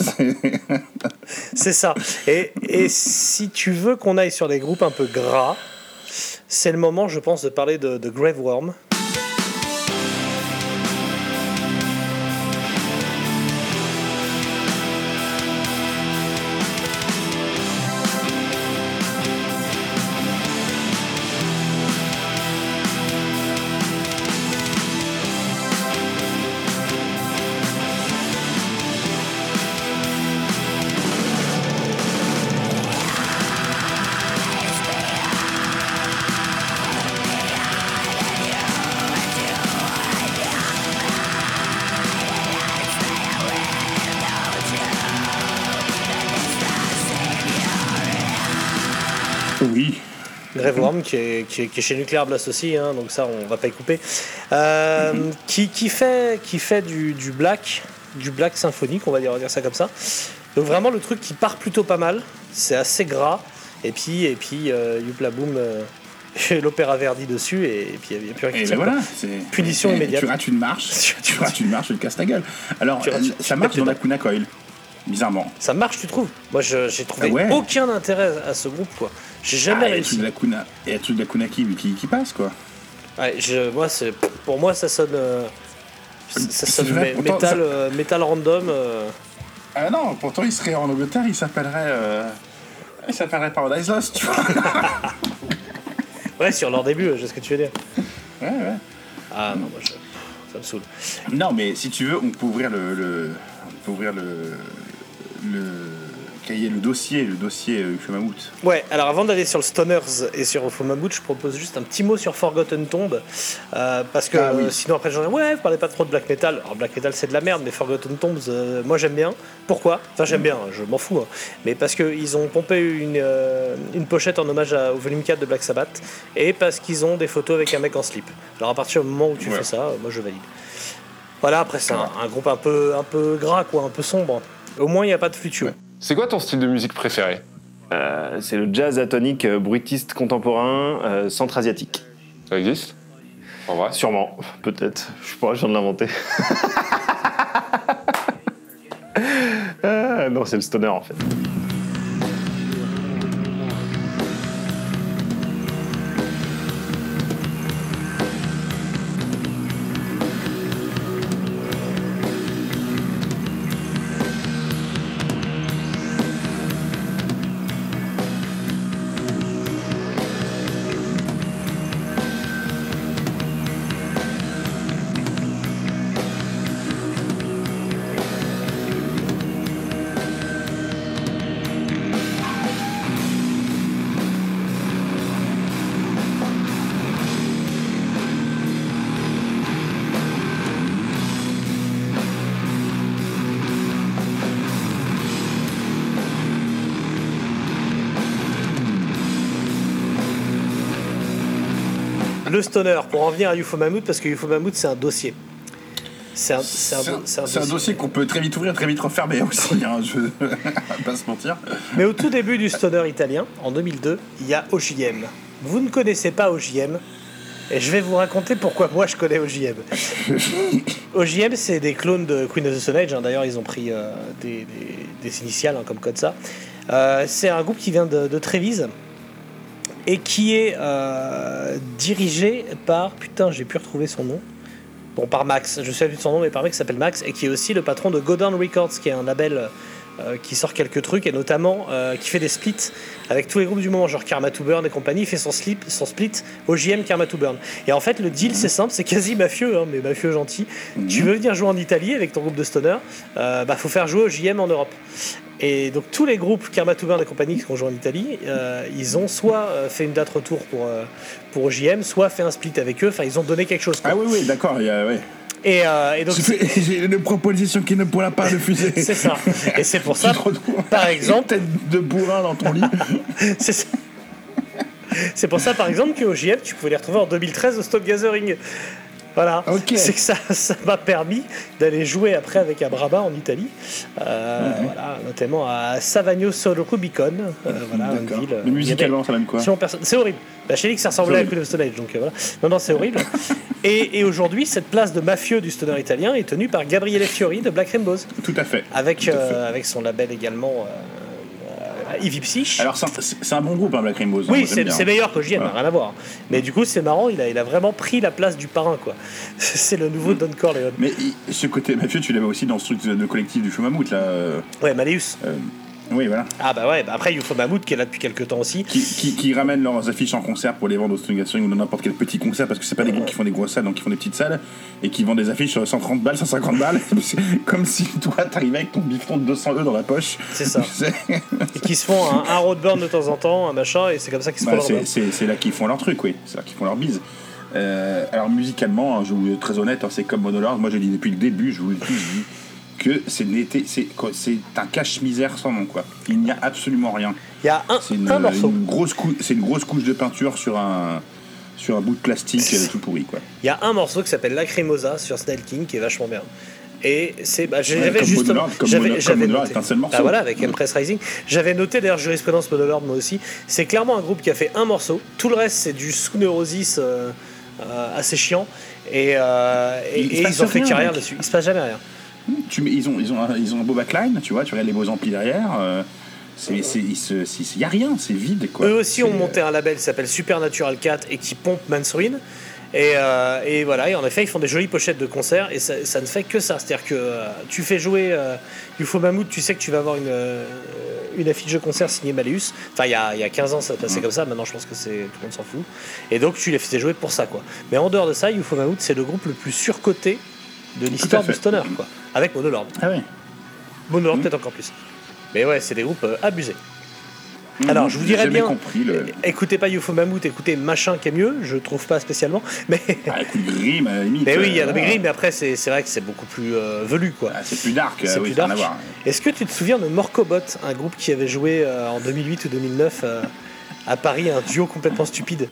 C'est- C'est ça. Et, et si tu veux qu'on aille sur des groupes un peu gras, c'est le moment, je pense, de parler de, de Grave Worm. Qui est, qui, est, qui est chez Nuclear Blast aussi, hein, donc ça on va pas y couper, euh, qui, qui fait, qui fait du, du black, du black symphonique, on va dire, on va dire ça comme ça. Donc vraiment le truc qui part plutôt pas mal, c'est assez gras, et puis, et puis euh, Youpla Boom, euh, l'opéra Verdi dessus, et, puis il n'y a plus rien qui ben voilà, c'est. Punition immédiate. Tu rates une marche, tu rates une marche, tu te casses ta gueule. Alors, Tu rates- euh, tu ça marche dans la Kuna Coil, bizarrement. Ça marche, tu trouves? Moi j'ai trouvé Ah ouais aucun intérêt à ce groupe, quoi. J'ai jamais Ah, réussi. tout de la Kuna, et tout de la Kuna qui, qui, passe, quoi. Ouais, je, moi, c'est, pour moi, ça sonne, euh, ça sonne vrai, mé- pourtant, métal, ça- euh, métal random. euh. Ah non, pourtant il serait en Angleterre, il s'appellerait. Il s'appellerait Paradise Lost, tu vois. Ouais, sur leur début, je sais ce que tu veux dire. Ouais, ouais. Ah non, moi, je- ça me saoule. Non, mais si tu veux, on peut ouvrir le, le- on peut ouvrir le, le cahier, le dossier, le dossier euh. Ouais, alors avant d'aller sur le Stoners et sur Fomaboot, je propose juste un petit mot sur Forgotten Tomb. euh, parce que Ah oui. sinon, après, j'en ai ouais, vous parlez pas trop de black metal. Alors, black metal, c'est de la merde, mais Forgotten Tombs, euh, moi j'aime bien. Pourquoi? Enfin, j'aime bien, je m'en fous. hein. Mais parce qu'ils ont pompé une, euh, une pochette en hommage à- au volume 4 de Black Sabbath et parce qu'ils ont des photos avec un mec en slip. Alors, à partir du moment où tu Ouais. fais ça, moi je valide. Voilà, après, c'est un, un groupe un peu, un peu gras, quoi, un peu sombre. Au moins, il n'y a pas de fluctuation. C'est quoi ton style de musique préféré? Euh, c'est le jazz atonique euh, bruitiste contemporain euh, centra-asiatique. Ça existe? En vrai? Sûrement, peut-être. Je sais pas, je viens de l'inventer. Ah, non, c'est le stoner en fait. Le stoner, pour en venir à UFO Mammoth, parce que UFO Mammoth, c'est un dossier. C'est un, dossier qu'on peut très vite ouvrir, très vite refermer aussi, hein, je pas se mentir. Mais au tout début du stoner italien, en 2002, il y a OJM. Vous ne connaissez pas OJM, et je vais vous raconter pourquoi moi je connais OJM. OJM, c'est des clones de Queen of the Stone Age. hein. D'ailleurs, ils ont pris euh, des, des- des initiales hein, comme code ça. Euh, c'est un groupe qui vient de, de Trévise et qui est euh, dirigé par putain, j'ai pu retrouver son nom. Bon, par Max, je sais plus de son nom, mais par mec qui s'appelle Max et qui est aussi le patron de Go Down Records, qui est un label euh, qui sort quelques trucs et notamment euh, qui fait des splits avec tous les groupes du moment, genre Karma to Burn et compagnie. Il fait son, slip, son split OJM Karma to Burn. Et en fait, le deal c'est simple, c'est quasi mafieux, hein, mais mafieux gentil. Tu veux venir jouer en Italie avec ton groupe de stoner, euh, bah faut faire jouer OJM en Europe. Et donc tous les groupes Karma Burn et compagnie qui ont joué en Italie, euh, ils ont soit euh, fait une date retour pour, euh, pour OJM, soit fait un split avec eux. Enfin, ils ont donné quelque chose. quoi. Ah oui, oui, d'accord, ouais. Et, euh, et donc J'ai une proposition qui ne pourra pas refuser. c'est ça. Et c'est pour ça, par exemple, tête de bourrin dans ton lit. c'est ça. C'est pour ça, par exemple, que OJM, tu pouvais les retrouver en 2013 au Stop Gathering. Voilà. C'est que ça ça m'a permis d'aller jouer après avec Abraba en Italie. Euh, voilà, notamment à Savagno Solo Rubicon. Euh, voilà, une ville. euh, Mais musicalement, avait- ça donne quoi C'est horrible. Bah, dit que ça ressemblait à Queen of Stone Age, donc euh, voilà. Non, non, c'est horrible. et et aujourd'hui, cette place de mafieux du stoner italien est tenue par Gabriele Fiori de Black Rainbows. Tout à fait. Avec, à fait. avec son label également Ivy Psych. Alors, c'est un- bon groupe, hein, Black Rainbows. hein, Oui, moi, j'aime c'est meilleur que JM, Voilà. rien à voir. Mais du coup, c'est marrant, il a, il a vraiment pris la place du parrain, quoi. C'est le nouveau Don Corleone. Mais ce côté mafieux, tu l'avais aussi dans ce truc de collectif du Mammouth, là. euh, Ouais, Malleus. Oui, voilà. Ah bah ouais, bah après UFO Mammouth qui est là depuis quelques temps aussi. Qui, qui, qui ramènent leurs affiches en concert pour les vendre au Stone Gathering ou dans n'importe quel petit concert parce que c'est pas des groupes qui font des grosses salles donc ils font des petites salles et qui vendent des affiches sur 130 balles, 150 balles comme si toi t'arrivais avec ton bifton de 200 E dans la poche. C'est ça. Et qui se font un, un roadburn de temps en temps, un machin, et c'est comme ça qu'ils se Bah, font leur c'est, là qu'ils font leur truc, oui. C'est là qu'ils font leur bise. Euh, alors musicalement, hein, je vous très honnête, hein, c'est comme Monolord. Moi, je dis depuis le début, je vous le dis, je dis, que c'est un cache-misère sans nom quoi. Il n'y a absolument rien. Il y a un, C'est une, un morceau. une grosse cou- c'est une grosse couche de peinture sur un sur un bout de plastique tout pourri quoi. Il y a un morceau qui s'appelle Lacrimosa sur Snail King qui est vachement bien. Et c'est bah, j'avais justement j'avais noté. est un seul morceau. Ah, voilà avec Empress Rising. J'avais noté d'ailleurs jurisprudence Monolord moi aussi. C'est clairement un groupe qui a fait un morceau. Tout le reste c'est du sous neurosis euh, euh, assez chiant et, euh, et, et ils ont fait rien, carrière mec. dessus. Il se passe jamais rien. Tu ils ont ils ont un, ils ont un beau backline, tu vois, tu regardes les beaux amplis derrière. euh, c'est c'est il se c'est- il y a rien, c'est vide quoi. Eux aussi ont monté un label qui s'appelle Supernatural 4 et qui pompe Mansoin. Et, euh, et voilà, et en effet, ils font des jolies pochettes de concerts et ça, ça ne fait que ça. C'est-à-dire que euh, tu fais jouer euh, UFO Mammouth, tu sais que tu vas avoir une, une affiche de concert signée Malleus. Enfin, il y a, y a 15 ans, ça passait comme ça. Maintenant, je pense que c'est tout le monde s'en fout. Et donc, tu les faisais jouer pour ça, quoi. Mais en dehors de ça, UFO Mammouth, c'est le groupe le plus surcoté de l'histoire du stoner, quoi. Avec Monolord. Ah ouais. Monolord, peut-être encore plus. Mais ouais, c'est des groupes euh, abusés. Mhm. Alors, je vous dirais bien. compris le. Écoutez pas UFO Mammouth, écoutez Machin qui est mieux, je trouve pas spécialement. Mais, Ah, écoute Grimm à limite. mais oui, il y a euh, Gris, mais après, c'est vrai que c'est beaucoup plus euh, velu, quoi. Ah, c'est plus dark, C'est oui, plus dark. Est-ce que tu te souviens de Morcobot, un groupe qui avait joué euh, en 2008 ou 2009 euh, à Paris, un duo complètement stupide?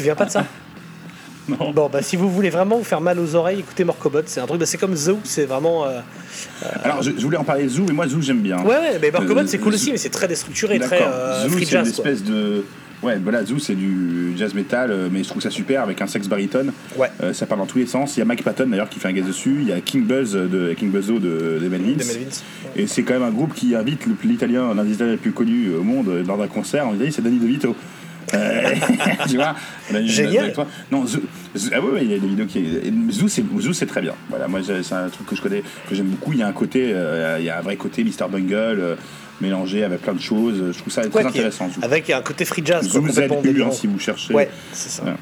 Souviens pas de ça Non. Bon, bah si vous voulez vraiment vous faire mal aux oreilles, écoutez Morcobot. C'est un truc, bah, c'est comme Zoo, c'est vraiment. euh, Alors, je, je voulais en parler de Zoo, mais moi, Zoo, j'aime bien. Ouais, ouais, mais Morcobot Euh, c'est cool Zoo- aussi, mais c'est très déstructuré, très euh, Zoo, c'est une espèce de. Ouais, voilà, Zoo, c'est du jazz metal, euh, mais je trouve ça super avec un sex baritone. Ouais. Euh, ça part dans tous les sens. Il y a Mike Patton d'ailleurs qui fait un gaz dessus. Il y a King Buzz de King Buzzo de, de Melvins. Et c'est quand même un groupe qui invite l'italien, l'un des italiens les plus connus au monde, euh, lors d'un concert. En Italie, c'est Danny DeVito. Tu vois Danny- Génial. avec toi. Non, Zoo, Zoo- ah ouais, il y a des vidéos qui. Zoo, c'est Zoo, c'est très bien. Voilà, moi, c'est un truc que je connais, que j'aime beaucoup. Il y a un côté, euh, il y a un vrai côté Mr. Bungle. euh, mélangé avec plein de choses, je trouve ça très Ouais, intéressant. Zoo. Avec un côté free jazz, complètement ZU, hein, si vous cherchez. Ouais, c'est ça. Ouais.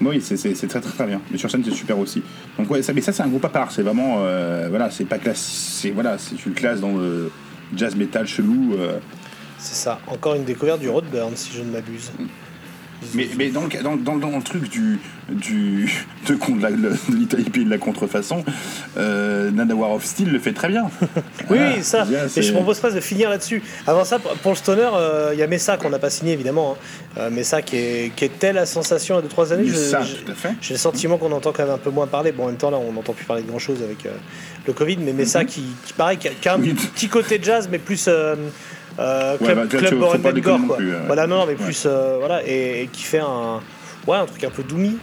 Oui, c'est très, très très bien. Mais sur scène, c'est super aussi. Donc ouais, ça, mais ça c'est un groupe à part. C'est vraiment, euh, voilà, c'est pas classe. C'est voilà, c'est une classe dans le jazz metal chelou. euh. C'est ça. Encore une découverte du Roadburn, si je ne m'abuse. Mais, mais dans, le- dans, dans, dans le truc du, du de, de l'Italie puis de la contrefaçon, euh, Nana War of Steel le fait très bien. Oui, oui, ça. Bien, Et je propose presque de finir là-dessus. Avant ça, pour pour le stoner, euh, il y a Messa qu'on n'a pas signé évidemment. hein. Euh, Messa qui est, qui était la sensation il y a 2-3 années. Je- Messa, je- tout à fait. J'ai le sentiment qu'on entend quand même un peu moins parler. Bon, en même temps, là, on n'entend plus parler de grand-chose avec euh, le Covid. Mais Messa qui, qui, pareil, qui a, qui a un Oui. petit côté jazz, mais plus. euh, euh, Ouais, club bah, vois, club non quoi. plus, euh. Voilà, non, non, mais plus. euh, voilà, et, et qui fait un. Ouais, un truc un peu doomy.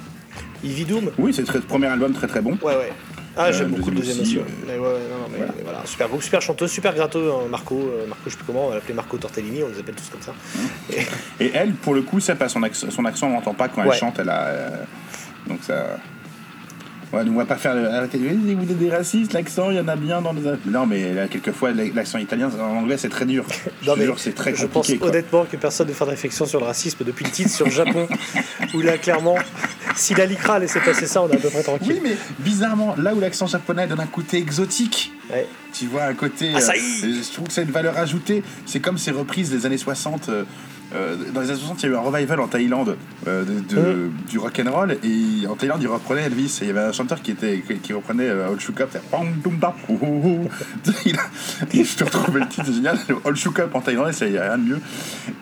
Ivy Doom. Oui, c'est le premier album très très bon. Ouais, ouais. Ah, Euh, j'aime beaucoup le deuxième aussi, aussi. euh, Mais ouais, non, non, mais mais voilà, super groupe, super chanteuse, super gratteux, hein, Marco, euh, Marco, je sais plus comment, on va l'appeler Marco Tortellini, on les appelle tous comme ça. Et elle, pour le coup, ça passe. Son accent, son accent on l'entend pas quand Ouais. elle chante. Elle a, euh, donc ça. Ouais, donc on va pas faire. le- Arrêtez, oui, vous êtes des racistes, l'accent, il y en a bien dans les. Non, mais là, quelquefois, l'accent italien en anglais, c'est très dur. Je Non, mais c'est très je pense compliqué. quoi. honnêtement que personne ne fait de réflexion sur le racisme depuis le titre sur le Japon, où là, clairement, si la Lycra laissait passer ça, on est à peu près tranquille. Oui, mais bizarrement, là où l'accent japonais donne un côté exotique, Ouais. tu vois, un côté. Ah, ça euh, y est. je trouve que c'est une valeur ajoutée. C'est comme ces reprises des années 60. euh, euh, dans les années 60, il y a eu un revival en Thaïlande euh, de, de- du rock'n'roll. Et en Thaïlande, ils reprenaient Elvis. Et il y avait un chanteur qui, était, qui, qui reprenait euh, Old Shook Up. Je te retrouvais le titre, c'est génial. Old Shook Up en thaïlandais, il n'y a rien de mieux.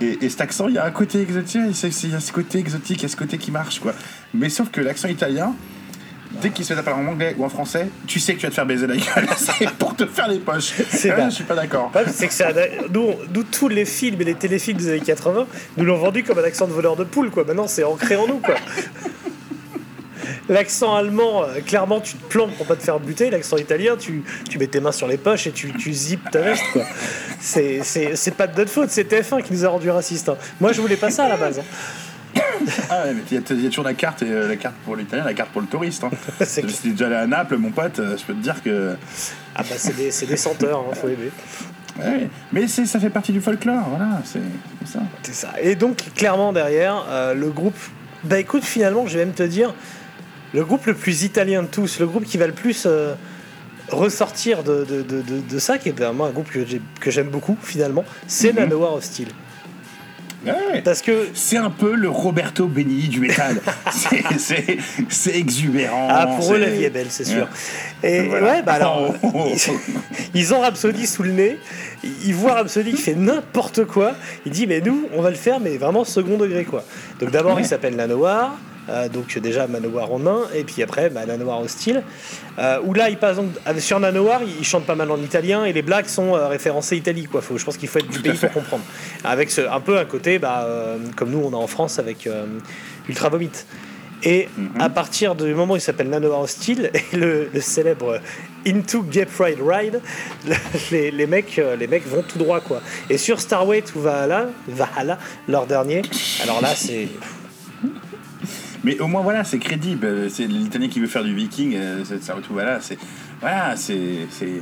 Et, et cet accent, il y a un côté exotique. Il y a ce côté exotique, il y a ce côté qui marche. quoi. Mais sauf que l'accent italien, dès qu'il se fait appeler en anglais ou en français, tu sais que tu vas te faire baiser la gueule. C'est pour te faire les poches. C'est vrai. je suis pas d'accord. C'est que nous, nous, tous les films et les téléfilms des années 80, nous l'ont vendu comme un accent de voleur de poule, quoi. Maintenant, c'est ancré en nous, quoi. L'accent allemand, euh, clairement, tu te plantes pour pas te faire buter. L'accent italien, tu, tu mets tes mains sur les poches et tu, tu zippes ta veste, quoi. C'est, pas de notre faute, c'est TF1 qui nous a rendus racistes. hein. Moi, je voulais pas ça à la base. hein. Ah ouais, mais il y, a- il y a toujours la carte, et, euh, la carte pour l'italien, la carte pour le touriste. Hein. Si déjà allé à Naples, mon pote, euh, je peux te dire que. Ah bah, c'est des, des senteurs, hein, faut aimer. Ouais, mais ça fait partie du folklore, voilà, c'est ça. C'est ça. Et donc, clairement, derrière, euh, le groupe. Bah écoute, finalement, je vais même te dire, le groupe le plus italien de tous, le groupe qui va le plus ressortir de, de, de, ça, qui est vraiment un groupe que j'ai- que j'aime beaucoup finalement, c'est Mhm. Nanowar Hostile. Ouais. Parce que C'est un peu le Roberto Benigni du métal. C'est- exubérant. Ah, pour eux, la vie est belle, c'est sûr. Et Voilà. ouais, bah alors, Oh, ils, ils ont Rhapsody sous le nez, ils voient Rhapsody qui fait n'importe quoi, il dit, mais nous, on va le faire, mais vraiment second degré, quoi. Donc d'abord, il s'appelle Nanowar, euh, donc déjà Manowar en main, et puis après, bah, Nanowar hostile, euh, où là, il passe donc, sur Nanowar, il, chante pas mal en italien, et les blagues sont euh, référencées Italie, quoi. Faut, je pense qu'il faut être du Tout pays pour comprendre. Avec ce- un peu un côté, bah, euh, comme nous, on a en France avec euh, Ultra Vomit. Et à partir du moment où il s'appelle Nanowar Hostile et le, le célèbre Into Gay Pride Ride, les, les mecs, les mecs vont tout droit quoi. Et sur Starway ou Valhalla, Valhalla, leur dernier, alors là c'est Mais au moins, voilà, c'est crédible. C'est l'italien qui veut faire du viking, euh, ça retrouve voilà. C'est. Voilà, c'est. c'est-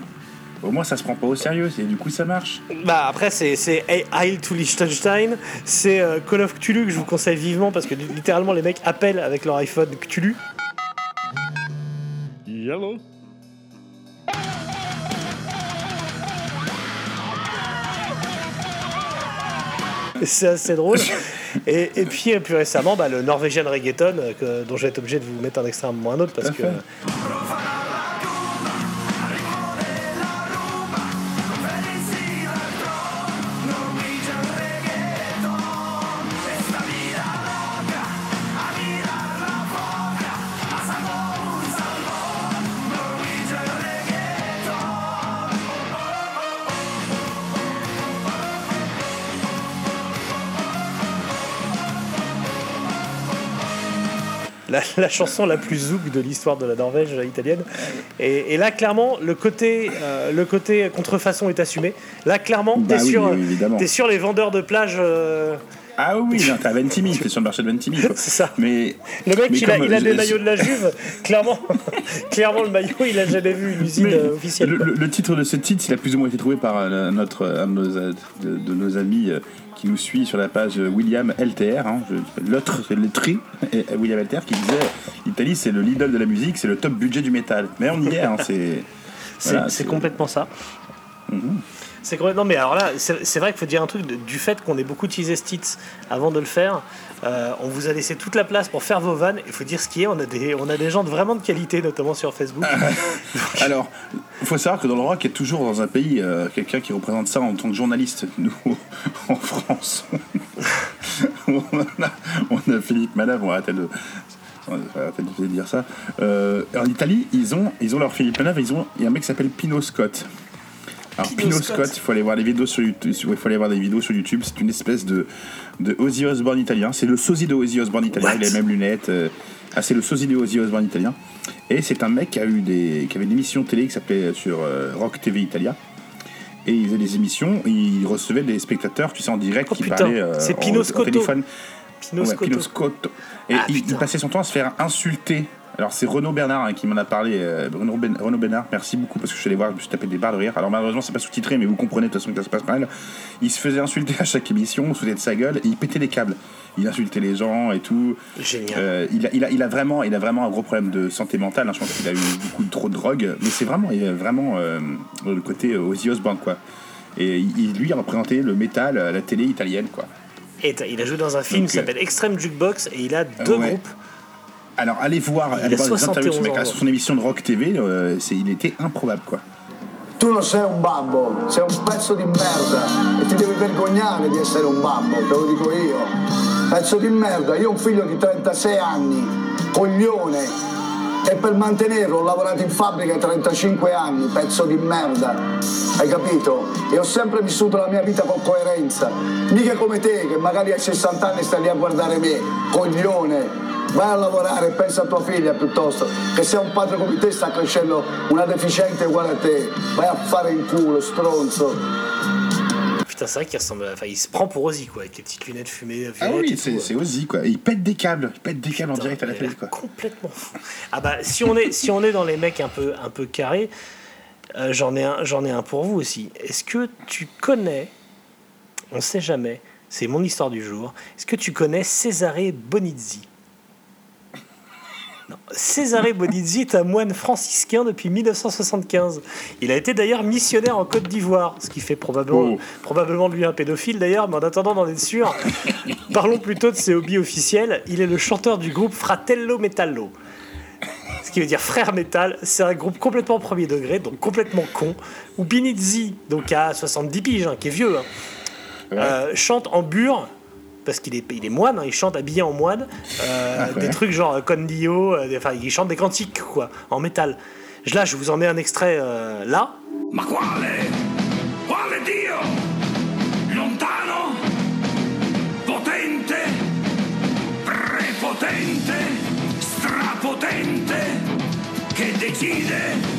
Au moins, ça se prend pas au sérieux, et du coup, ça marche. Bah après c'est c'est Heil to Liechtenstein, c'est euh, Call of Cthulhu que je vous conseille vivement parce que littéralement les mecs appellent avec leur iPhone Cthulhu. Yellow. C'est assez drôle. Et, et puis plus récemment, bah, le Norwegian Reggaeton, euh, que- dont je vais être obligé de vous mettre un extrait à un moment ou un autre parce que. La, chanson la plus zouk de l'histoire de la Norvège italienne. Et, et là, clairement, le côté, euh, le côté contrefaçon est assumé. Là, clairement, Bah t'es oui, sur, oui, t'es sur les vendeurs de plage. euh, Ah oui, non, t'es à Ventimille, t'es sur le marché de Ventimille. C'est ça. Mais. Le mec, mais il a, il a euh, des je- maillots de la Juve. clairement, clairement, le maillot, il a jamais vu une usine Mais euh, officielle. Le, le- le titre de ce titre, il a plus ou moins été trouvé par euh, notre, un de nos, euh, de, de nos amis euh, qui nous suit sur la page euh, William LTR, hein, je- l'autre, c'est le tri, et, euh, William LTR, qui disait l'Italie c'est le Lidl de la musique, c'est le top budget du métal. Mais on y est, hein, c'est. C'est voilà, c'est complètement ça. C'est. Mais alors là, c'est vrai qu'il faut dire un truc du fait qu'on ait beaucoup utilisé ce titre avant de le faire. euh, on vous a laissé toute la place pour faire vos vannes. Il faut dire ce qui est. On a des, on a des gens de vraiment de qualité, notamment sur Facebook. Alors, il faut savoir que dans le rock, il y a toujours dans un pays euh, quelqu'un qui représente ça en tant que journaliste. Nous, en France, on a, a Philippe Manave, on arrêter de, dire ça. Euh, en Italie, ils ont, ils ont leur Philippe Manave, ils ont, il y a un mec qui s'appelle Pino Scott. Alors Pino Pino, Scott. Il faut aller voir les vidéos sur YouTube. Il faut aller voir des vidéos sur YouTube. C'est une espèce de, de Ozzy Osbourne italien. C'est le sosie de Ozzy Osbourne italien. What Il a les mêmes lunettes. euh, ah, c'est le sosie de Ozzy Osbourne italien. Et c'est un mec qui a eu des, qui avait une émission télé qui s'appelait sur euh, Rock TV Italia. Et il faisait des émissions. Et il recevait des spectateurs, tu sais, en direct, Oh, qui putain, parlaient euh, c'est Pino téléphone. Pino Ouais, Scotto. Pino Scotto. Et Ah, il, passait son temps à se faire insulter. Alors c'est Renaud Bernard hein, qui m'en a parlé. euh, Renaud, Ben- Renaud Bernard, merci beaucoup parce que je suis allé voir, je me suis tapé des barres de rire. Alors malheureusement c'est pas sous-titré, mais vous comprenez de toute façon que ça se passe mal. Il se faisait insulter à chaque émission, on se foutait de sa gueule et il pétait les câbles. Il insultait les gens et tout. Génial. Euh, il, a, il, a, il, a vraiment, il a vraiment un gros problème de santé mentale. hein. Je pense qu'il a eu beaucoup de trop de drogue. Mais c'est vraiment, il a vraiment euh, le côté Ozzy Osbourne quoi. Et il, lui a représenté le métal à la télé italienne quoi. Et il a joué dans un film Donc, qui s'appelle Extreme Jukebox et il a deux ouais. groupes. Alors allez voir, Il allez a voir les interviews de ce 71 mec sur son émission de Rock TV, euh, c'est, il était improbable quoi. Tu non sei un babbo, sei un pezzo di merda e ti devi vergognare di essere un babbo, te lo dico io. Pezzo di merda, io ho un figlio di 36 anni, coglione, e per mantenerlo ho lavorato in fabbrica 35 anni, pezzo di merda. Hai capito? E ho sempre vissuto la mia vita con coerenza. Mica come te che magari hai 60 anni e stai lì a guardare me, coglione. Vai a lavorare e pensa a tua figlia piuttosto, che se un padre come te sta crescendo una deficiente uguale a te. Vai a fare in culo, stronzo. Putain, c'est vrai qu'il ressemble. à- Enfin, il se prend pour Ozzy quoi, avec les petites lunettes fumées. Ah oui, c'est, Ozzy quoi. Il pète des câbles, il pète des câbles en direct à la télé quoi. Complètement fou. Ah bah si on est si on est dans les mecs un peu un peu carrés, euh, j'en ai un j'en ai un pour vous aussi. Est-ce que tu connais On sait jamais. C'est mon histoire du jour. Est-ce que tu connais Cesare Bonizzi? Cesare Bonizzi est un moine franciscain depuis 1975. Il a été d'ailleurs missionnaire en Côte d'Ivoire, ce qui fait probablement, Oh. probablement de lui un pédophile d'ailleurs, mais en attendant d'en être sûr, parlons plutôt de ses hobbies officiels. Il est le chanteur du groupe Fratello Metallo. Ce qui veut dire frère métal, c'est un groupe complètement premier degré, donc complètement con, où Binizzi, donc à 70 piges, hein, qui est vieux, hein, euh, chante en bure, parce qu'il est, il est moine, hein, il chante habillé en moine, euh, Ah ouais. des trucs genre euh, Condio, euh, des- enfin il chante des cantiques quoi, en métal. Je- Là, je vous en mets un extrait euh, là. Ma quale? Quale Dio? Lontano? Potente? Prepotente? Strapotente? Che decide?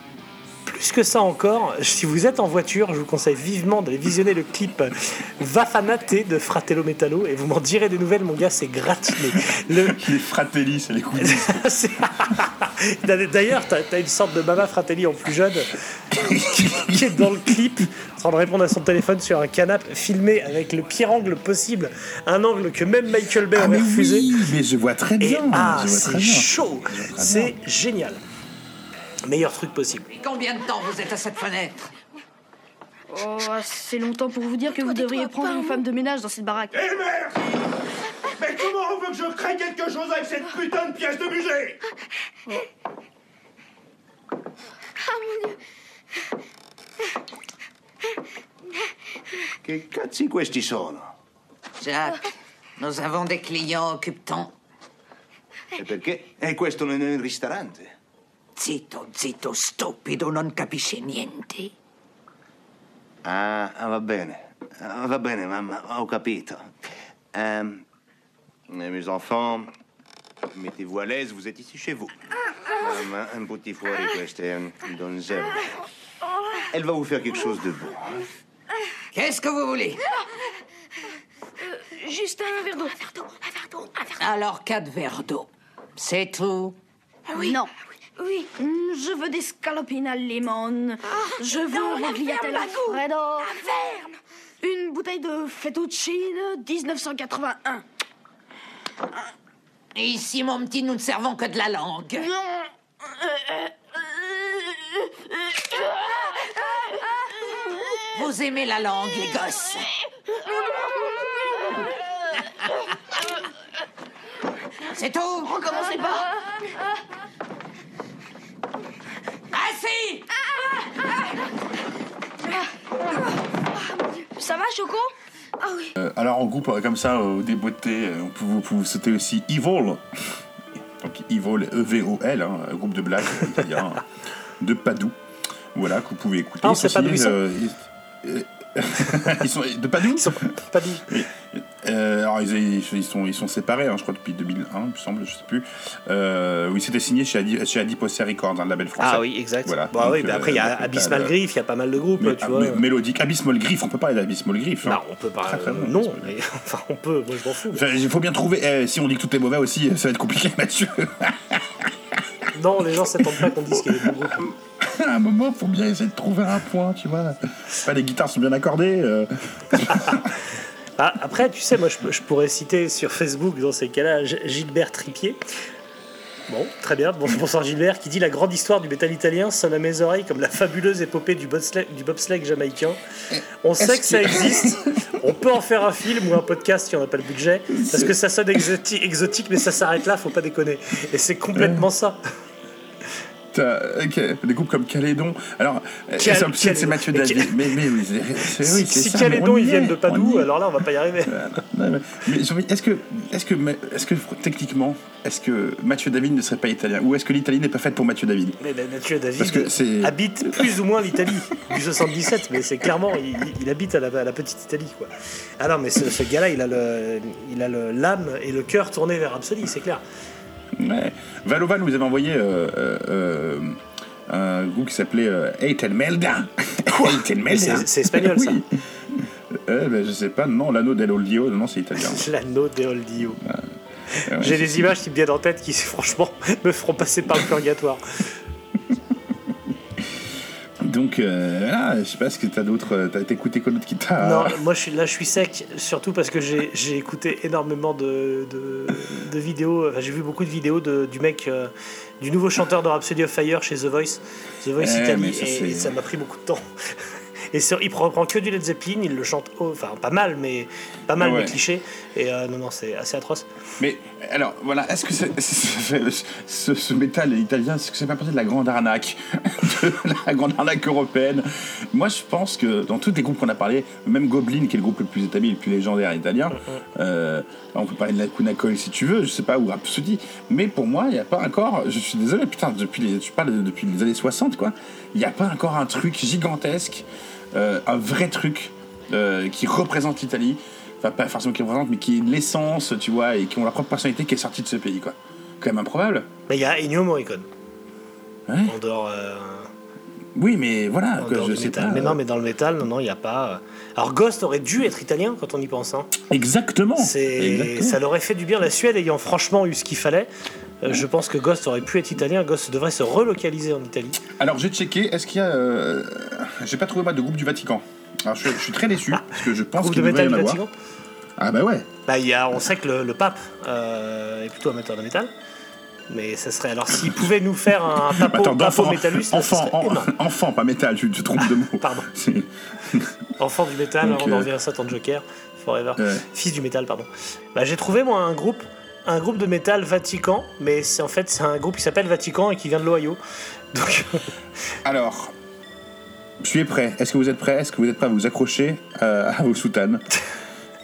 plus que ça encore, si vous êtes en voiture, je vous conseille vivement d'aller visionner le clip Vafanate de Fratello Metallo et vous m'en direz des nouvelles, mon gars, c'est gratiné. Le... Les fratelli, c'est les couilles. D'ailleurs, t'as as une sorte de Mama Fratelli en plus jeune qui, est dans le clip en train de répondre à son téléphone sur un canapé filmé avec le pire angle possible, un angle que même Michael Bay Ah, aurait mais refusé. oui, mais je vois très Et bien. ah, c'est chaud, c'est génial. Meilleur truc possible. Combien de temps vous êtes à cette fenêtre Oh, assez longtemps pour vous dire que vous devriez prendre une femme de ménage dans cette baraque. Eh merde Mais comment on veut que je crée quelque chose avec cette putain de pièce de musée Ah mon dieu Che cazzi questi sono? Jacques, nous avons des clients occupants. E perché? E questo non è un ristorante. Zitto, zitto, stupido, non capisci niente. Ah, ah, va bene. Ah, va bene, mamma, ho capito. Ehm, mes enfants, mettez-vous à l'aise, vous êtes ici chez vous. Mamma, un petit fuori, questa è un donzella. Elle va vous faire quelque chose de bon. Qu'est-ce que vous voulez? Euh, Juste un verre d'eau. Un verre d'eau, un verre d'eau, un verre d'eau. Alors, quatre verres d'eau. C'est tout? Ah oui. Non. Oui, Mm, je veux des scalopines à limone. je veux ragliatelle verme, Alfredo. la verme. Une bouteille de fettuccine 1981. Ici, mon petit, nous ne servons que de la langue. Non. Vous aimez la langue, les gosses C'est tout Recommencez pas. Assis Ça va, Choco? Ah oui. Euh, alors en groupe euh, comme ça, au débeauté, euh, vous pouvez sauter aussi Evil. Donc Evil, E-V-O-L, hein, un groupe de blagues italien de Padoue. Voilà, que vous pouvez écouter. Ah, on sait Ils pas d'où ils sont euh, ils- euh, ils sont de Padoue Ils sont pas d'où euh, alors ils, ils sont, ils sont séparés, hein, je crois, depuis 2001, il me semble, je sais plus. Euh, oui, c'était signé chez, Adi, chez Adiposer Records, un label français. Ah oui, exact. Voilà. Bon, Donc, oui, mais après, il y a euh, Abysmal Griff, il y a pas mal de groupes, mais- tu vois. Mélodique, Abysmal Griff, on peut parler d'Abysmal Griff. hein. Non, on peut pas. Très, très bon, non, mais enfin, on peut, moi je m'en fous. Il faut bien trouver. eh, si on dit que tout est mauvais aussi, ça va être compliqué, Mathieu. Non, les gens s'attendent pas qu'on dise qu'il y a des bons groupes. à un moment, faut bien essayer de trouver un point, tu vois. Les guitares sont bien accordées. euh. Ah, après, tu sais, moi je, je pourrais citer sur Facebook dans ces cas-là G- Gilbert Tripier. Bon, très bien. Bon, bonsoir Gilbert, qui dit la grande histoire du métal italien sonne à mes oreilles comme la fabuleuse épopée du bobsleigh, du bobsleigh jamaïcain. On sait que ça existe. On peut en faire un film ou un podcast si on n'a pas le budget, parce que ça sonne exoti- exotique, mais ça s'arrête là, faut pas déconner. Et c'est complètement ça. Ok, Des groupes comme Calédon. Alors, euh, Cal- c'est c'est Cal- Mathieu David. Cal- Mais, mais oui, c'est- Si, oui, si ça, Calédon ils viennent est, de Padoue, est. alors là on va pas y arriver. Est-ce que, est-ce que, est-ce que techniquement, est-ce que Mathieu David ne serait pas italien? Ou est-ce que l'Italie n'est pas faite pour Mathieu David? Mais ben, Mathieu David Parce que c'est- habite plus ou moins l'Italie du 77, mais c'est clairement, il, il habite à la, à la petite Italie. Quoi. Ah non, mais ce, ce gars-là, il a le- il a le- l'âme et le cœur tournés vers Rhapsody, c'est clair. Ouais. Valovan vous avez envoyé euh, euh, euh, un groupe qui s'appelait Eight and Melda. Eight and Mais Melda. c'est- espagnol, ça. Oui. Ben, je sais pas, non, l'anneau del Oldio, non, c'est italien. L'anneau de Oldio. Ouais, J'ai des images qui me viennent en tête qui, franchement, me feront passer par le purgatoire. Donc, euh, voilà, je sais pas ce que t'as d'autre. euh, T'as écouté quoi d'autre qui t'a. Non, moi je suis, là je suis sec, surtout parce que j'ai écouté énormément de, de, de vidéos, enfin, j'ai vu beaucoup de vidéos de, du mec, euh, du nouveau chanteur de Rhapsody of Fire chez The Voice, The Voice Ouais, Italy, ça, et ça m'a pris beaucoup de temps. Et il prend, prend que du Led Zeppelin, il le chante, enfin pas mal, mais pas mal, Ah ouais. mais cliché, et euh, non, non, c'est assez atroce. Mais alors, voilà, est-ce que c'est- c'est- c'est- ce, ce métal italien, est-ce que c'est pas partie de la grande arnaque De la grande arnaque européenne? Moi, je pense que dans tous les groupes qu'on a parlé, même Goblin, qui est le groupe le plus établi, le plus légendaire italien, euh, on peut parler de la Cunacol si tu veux, je sais pas, ou Rhapsody, mais pour moi, il n'y a pas encore, je suis désolé, putain, depuis les, je parle de- depuis les années 60, quoi, il n'y a pas encore un truc gigantesque, un vrai truc euh, qui représente l'Italie enfin pas forcément qui représente, mais qui est l'essence, tu vois, et qui ont leur propre personnalité qui est sortie de ce pays, quoi. Quand même improbable. Mais il y a Ennio Morricone. Ouais. En dehors, euh, Oui, mais voilà, je sais pas. Mais non, mais dans le métal, non, non, il n'y a pas. euh. Alors Ghost aurait dû être italien quand on y pense. Hein. Exactement. Exactement. ça leur aurait fait du bien. La Suède ayant franchement eu ce qu'il fallait, euh, je pense que Ghost aurait pu être italien. Ghost devrait se relocaliser en Italie. Alors j'ai checké, est-ce qu'il y a. euh, J'ai pas trouvé moi, de groupe du Vatican. Alors je, je suis très déçu, parce que je pense Groupe qu'il de devrait y métal en du avoir. Vatican Ah bah ouais. bah, y a, On sait que le, le pape euh, est plutôt amateur de métal. Mais ça serait. Alors s'il pouvait nous faire un papo, Attends, papo d'enfant, métallus, enfant, en- enfant, pas métal, tu te trompes de mot. Pardon. Enfant du métal, Donc, on en euh, à ça, ton Joker, Forever. Ouais. Fils du métal, pardon. Bah, j'ai trouvé moi un groupe, un groupe de métal Vatican, mais c'est en fait c'est un groupe qui s'appelle Vatican et qui vient de l'Ohio. Donc Alors, je suis prêt. Est-ce que vous êtes prêts Est-ce que vous êtes prêts à vous accrocher euh, à vos soutanes?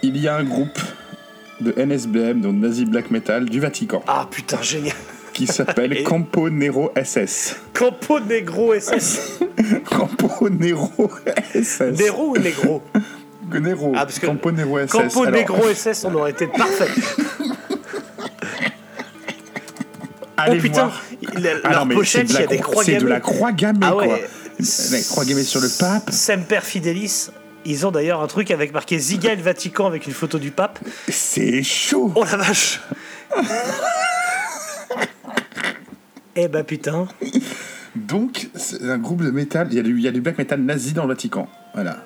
Il y a un groupe de NSBM, donc Nazi Black Metal, du Vatican, ah putain génial. qui s'appelle Et- Campo Nero SS. Campo Negro SS. Campo Nero SS. Nero ou Negro? Nero. Ah, parce que Campo Nero SS. Campo Alors, Negro SS, on aurait été parfait. Allez oh putain, voir. il a- Ah leur non, mais pochette, c'est de il y la a des cro- croix C'est de la croix gammée, Ah quoi. ouais. La croix gammée sur le pape. Semper Fidelis. Ils ont d'ailleurs un truc avec marqué Ziga le Vatican avec une photo du pape. C'est chaud. Oh la vache Eh bah putain. Donc, c'est un groupe de métal. Il y, a du, il y a du black metal nazi dans le Vatican. Voilà.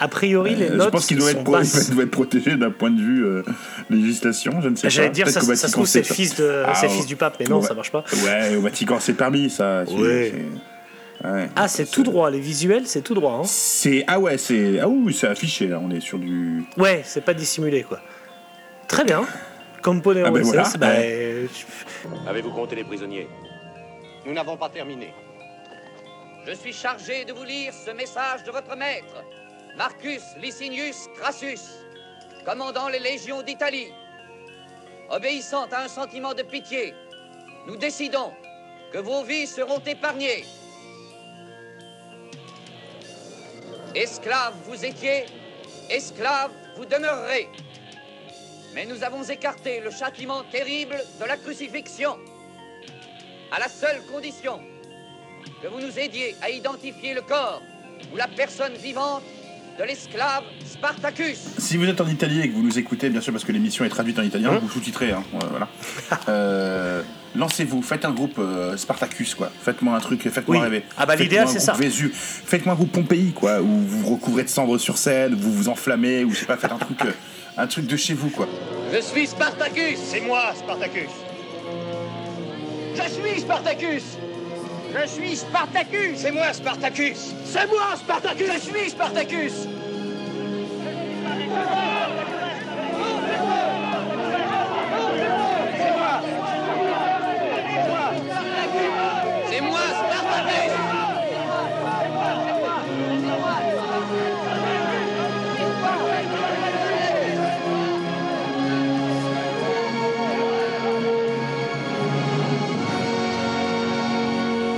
A priori, les Euh, notes je pense qu'il doit, sont être doit protégé d'un point de vue euh, législation. Je ne sais pas. J'allais dire, ça, ça se trouve, c'est le fils, de, Ah, fils du pape, mais non, Ouais. ça marche pas. Ouais, au Vatican, c'est permis, ça. tu- Ouais. c'est- ouais. Ah, c'est tout droit, les visuels, c'est tout droit. Hein. C'est ah ouais, c'est ah oui, c'est affiché. Là. On est sur du. Ouais, c'est pas dissimulé, quoi. Très bien. Component Ah ben voilà, bah, ouais. euh, Avez-vous compté les prisonniers? Nous n'avons pas terminé. Je suis chargé de vous lire ce message de votre maître, Marcus Licinius Crassus, commandant les légions d'Italie. Obéissant à un sentiment de pitié, nous décidons que vos vies seront épargnées. Esclaves vous étiez, esclaves vous demeurerez. Mais nous avons écarté le châtiment terrible de la crucifixion, à la seule condition que vous nous aidiez à identifier le corps ou la personne vivante de l'esclave Spartacus. Si vous êtes en Italie et que vous nous écoutez, bien sûr, parce que l'émission est traduite en italien, vous sous-titrez, hein, ouais, voilà. Euh, Lancez-vous, faites un groupe euh, Spartacus, quoi. Faites-moi un truc, faites-moi Oui. rêver. Ah bah, l'idéal, c'est ça. Vésu. Faites-moi un groupe Pompéi, quoi, où vous vous recouvrez de cendres sur scène, vous vous enflammez, ou je sais pas, faites un truc, euh, un truc de chez vous, quoi. Je suis Spartacus. C'est moi, Spartacus. Je suis Spartacus. Je suis Spartacus. C'est moi, Spartacus. C'est moi Spartacus. Je suis Spartacus.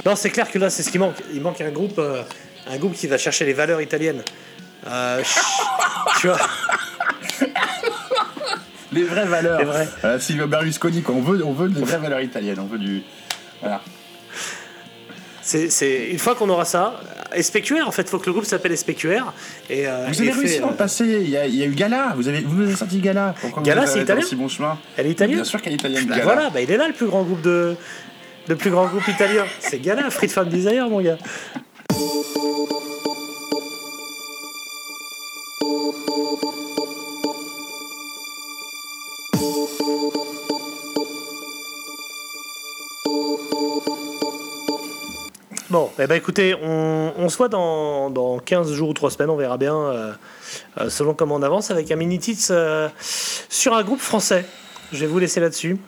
Non, c'est clair que là, c'est ce qui manque. Il manque un groupe, euh, un groupe qui va chercher les valeurs italiennes. Euh, tu vois Les vraies valeurs. Les vraies. Voilà, Silvio Berlusconi, quoi. On veut, on veut des vraies valeurs italiennes, on veut du. Voilà. C'est, c'est- une fois qu'on aura ça, SPQR en fait, faut que le groupe s'appelle SPQR. Et, euh, Vous avez et réussi dans euh, le passé, il y, a, il y a eu Gala, vous avez, vous nous avez sorti Gala. Pourquoi vous Gala, c'est italien bon chemin Elle est italienne Bien sûr qu'elle est italienne, Bah voilà, bah il est là le plus grand groupe de. Le plus grand groupe italien. C'est Gala, Free Fan Desire, mon gars. Bon, eh ben écoutez, on, on se voit dans, dans 15 jours ou 3 semaines, on verra bien, euh, euh, selon comment on avance, avec un mini-tits euh, sur un groupe français. Je vais vous laisser là-dessus.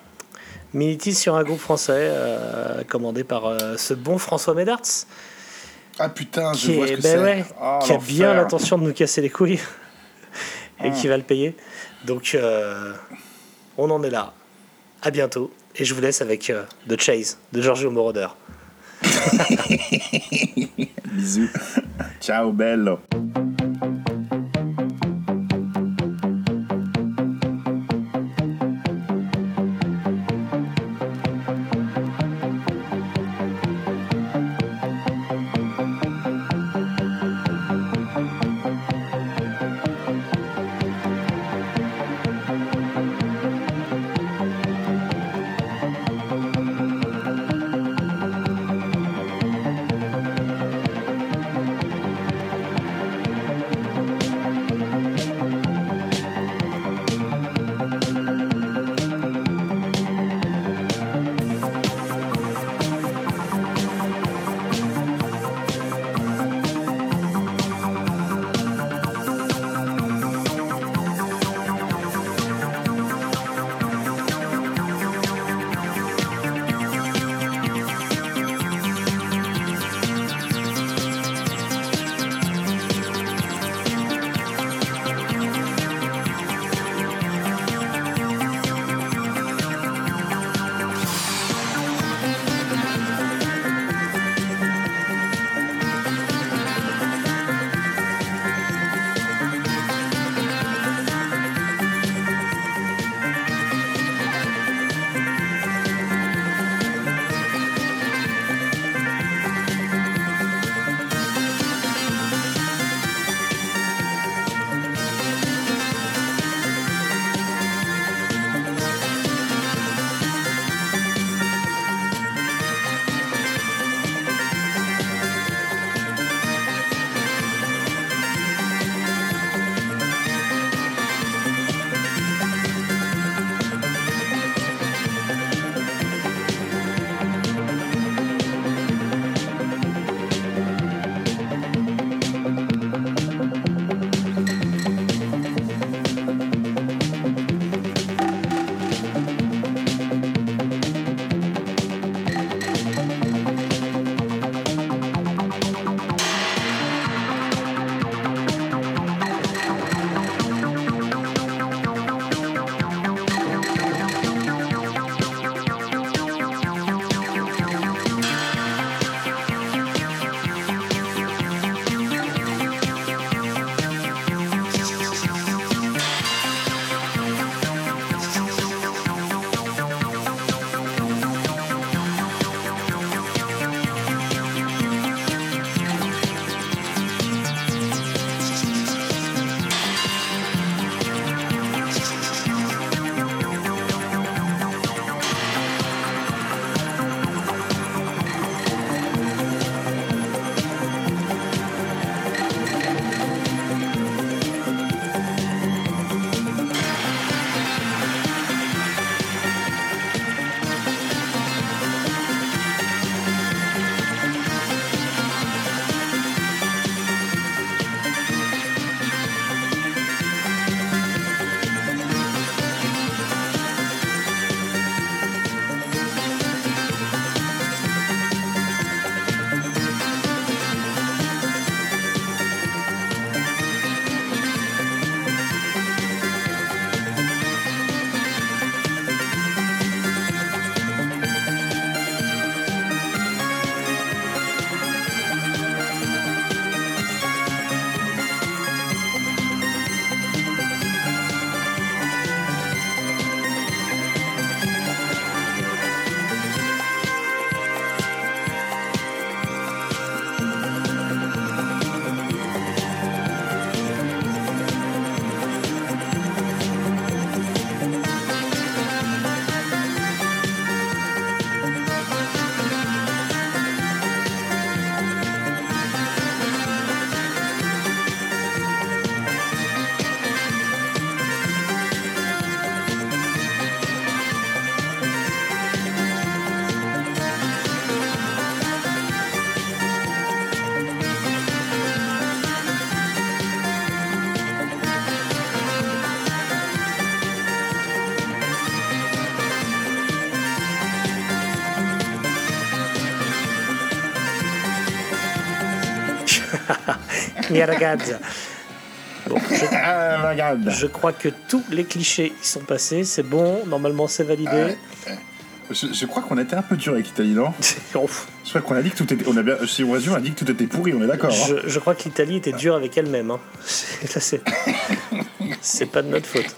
Mini-tits sur un groupe français, euh, commandé par euh, ce bon François Médarts? Ah putain, je qui, vois est- ce que ben ouais, Oh, qui a bien l'intention de nous casser les couilles et Ah. qui va le payer. Donc, euh, on en est là. À bientôt. Et je vous laisse avec euh, The Chase de Giorgio Moroder. Bisous. Ciao, bello. Mia ragazza. Bon, je, crois que tous les clichés y sont passés, c'est bon, normalement c'est validé. Je, je crois qu'on a été un peu dur avec l'Italie, non. Je crois qu'on a dit que tout était. On a bien, si on résume, on a dit que tout était pourri, on est d'accord. hein Je, je crois que l'Italie était dure avec elle-même. Hein. C'est pas de notre faute.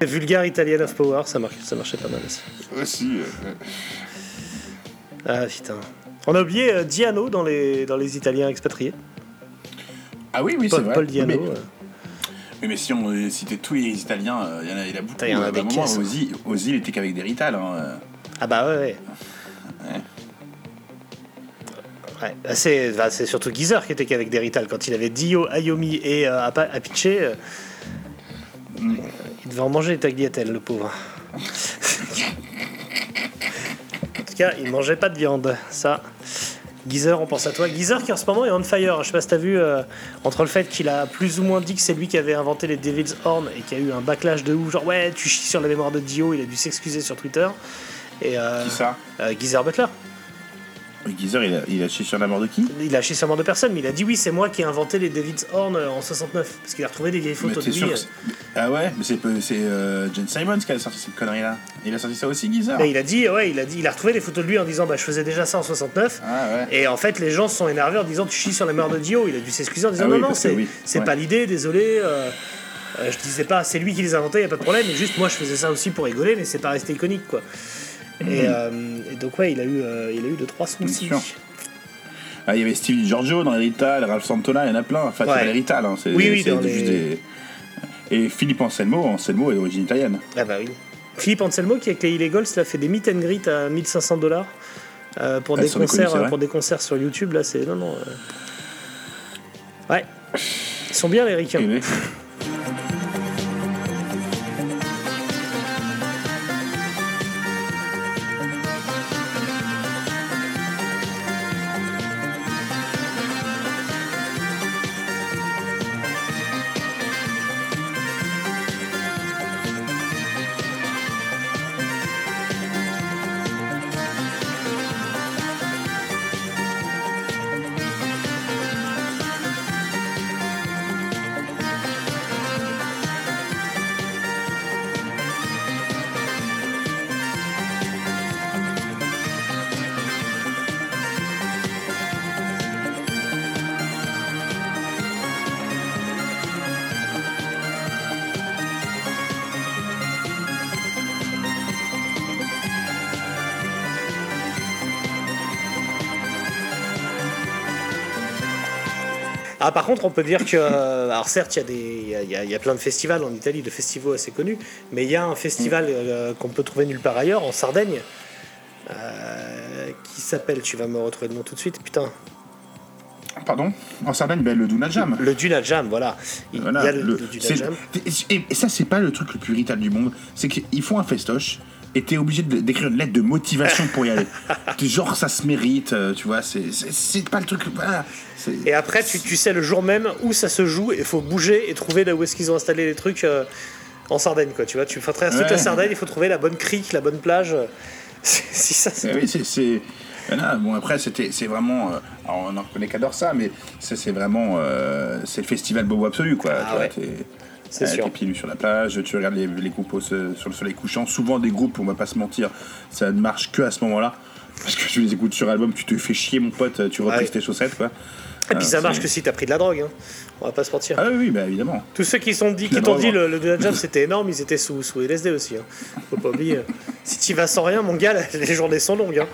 Vulgar Italian of Power, ça, ça marchait pas mal aussi. Aussi. euh, Ah putain. On a oublié euh, Diano dans les, dans les Italiens expatriés. Ah oui, oui, c'est Paul, vrai. Paul Diano. Mais- euh. Oui, mais si on citait tous les Italiens, euh, il y en a, il beaucoup. Il y en a des hein. Ozzy, Ozzy, il était qu'avec des Rital. Hein. Ah bah ouais, ouais. Ouais. Ouais, bah, c'est bah, c'est surtout Geezer qui était qu'avec des Rital. Quand il avait Dio, Ayomi et euh, euh, devait en manger les tagliatelles, le pauvre. en tout cas, il mangeait pas de viande. Ça, Geezer, on pense à toi. Geezer qui en ce moment est on fire. Je sais pas si t'as vu, euh, entre le fait qu'il a plus ou moins dit que c'est lui qui avait inventé les Devil's Horn et qu'il y a eu un backlash de ouf, genre ouais, tu chies sur la mémoire de Dio, il a dû s'excuser sur Twitter. Et, euh, Qui ça? euh, Geezer Butler. Geezer, il a, il a chié sur la mort de qui Il a chié sur la mort de personne, mais il a dit oui, c'est moi qui ai inventé les David's Horn euh, en 69. Parce qu'il a retrouvé des vieilles Mais photos de lui. euh. Ah ouais, mais c'est euh, Jen Simons qui a sorti cette connerie-là. Il a sorti ça aussi, Geezer Et il a dit, ouais, il a dit, il a retrouvé des photos de lui en disant, bah, je faisais déjà ça en 69. Ah ouais. Et en fait, les gens se sont énervés en disant, tu chies sur la mort de Dio. Il a dû s'excuser en disant, Ah non, oui, non, c'est oui, ouais. pas l'idée, désolé. euh, euh, je disais pas, c'est lui qui les a inventés, y a pas de problème. Mais juste, moi, je faisais ça aussi pour rigoler, mais c'est pas resté iconique, quoi. Et, euh, et donc, ouais, il a eu, euh, il a eu deux, trois. Ah, il y avait Steve Giorgio dans Rital, Ralph Santona, il y en a plein. Enfin, Ouais. Rital, hein, c'est Oui, oui, c'est dans juste les- des- Et Philippe Anselmo, Anselmo est d'origine italienne. Ah bah oui. Philippe Anselmo qui avec les Illegals il a fait des meet and greet à 1500 dollars pour Ah, des concerts pour des concerts sur YouTube là c'est non non. euh. Ouais. Ils sont bien les ricains. contre, on peut dire que. euh, alors, certes, il y, a des- y a- il y a- il y a plein de festivals en Italie, de festivals assez connus, mais il y a un festival euh, qu'on peut trouver nulle part ailleurs, en Sardaigne, euh, qui s'appelle. Tu vas me retrouver le nom tout de suite, putain. Pardon? En Sardaigne, ben, le Duna Jam. Le Duna Jam, voilà. Il Voilà, il y a le, le- le Duna Jam. Et, et ça, c'est pas le truc le plus irritable du monde. C'est qu'ils font un festoche et t'es obligé d'écrire une lettre de motivation pour y aller. Genre, ça se mérite, euh, tu vois. C'est c'est- c'est pas le truc. Voilà. C'est- Et après, tu, tu sais le jour même où ça se joue, il faut bouger et trouver là où est-ce qu'ils ont installé les trucs euh, en Sardaigne, quoi. Tu vois, tu toute Ouais. la Sardaigne, il faut trouver la bonne crique, la bonne plage. si ça, c'est. Eh oui, c'est- c'est. Voilà, bon, après, c'était, c'est vraiment. euh, alors, on en reconnaît qu'adore ça, mais c'est vraiment. euh, c'est le festival Bobo Absolu, quoi. tu vois, ouais. C'est euh, sûr. Pieds nus sur la plage, tu regardes les, les groupes sur le soleil couchant. Souvent, des groupes, on va pas se mentir, ça ne marche que à ce moment-là. Parce que tu les écoutes sur album, tu te fais chier, mon pote, tu reprises Ouais. tes chaussettes, quoi. Et puis Euh, ça marche c'est- que si t'as pris de la drogue, hein. on va pas se mentir. Ah oui, bah évidemment. Tous ceux qui sont dit, qui t'ont dit le, le Jam c'était énorme, ils étaient sous, sous LSD aussi. hein. Faut pas oublier. si tu vas sans rien, mon gars, les journées sont longues. hein.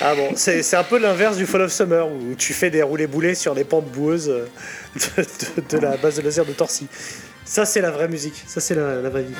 Ah bon, c'est un peu l'inverse du Fall of Summer où tu fais des roulés boulets sur les pentes boueuses euh, de, la base de laser de Torcy. Ça, c'est la vraie musique. Ça, c'est la vraie vie.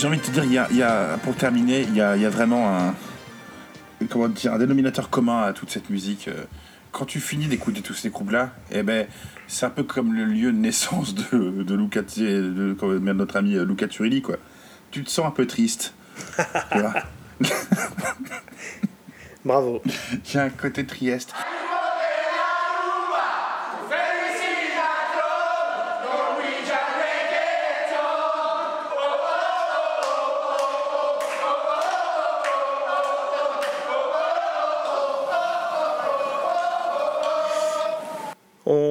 J'ai envie de te dire, il y a, il y a- pour terminer, il y a, il y a vraiment un, comment dire, un dénominateur commun à toute cette musique. euh, Quand tu finis d'écouter tous ces groupes-là, eh ben, c'est un peu comme le lieu de naissance de, de, Luca, de, de notre ami euh, Luca Turilli, quoi. Tu te sens un peu triste. Bravo. Il y a un côté Trieste.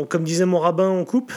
Comme disait mon rabbin, on coupe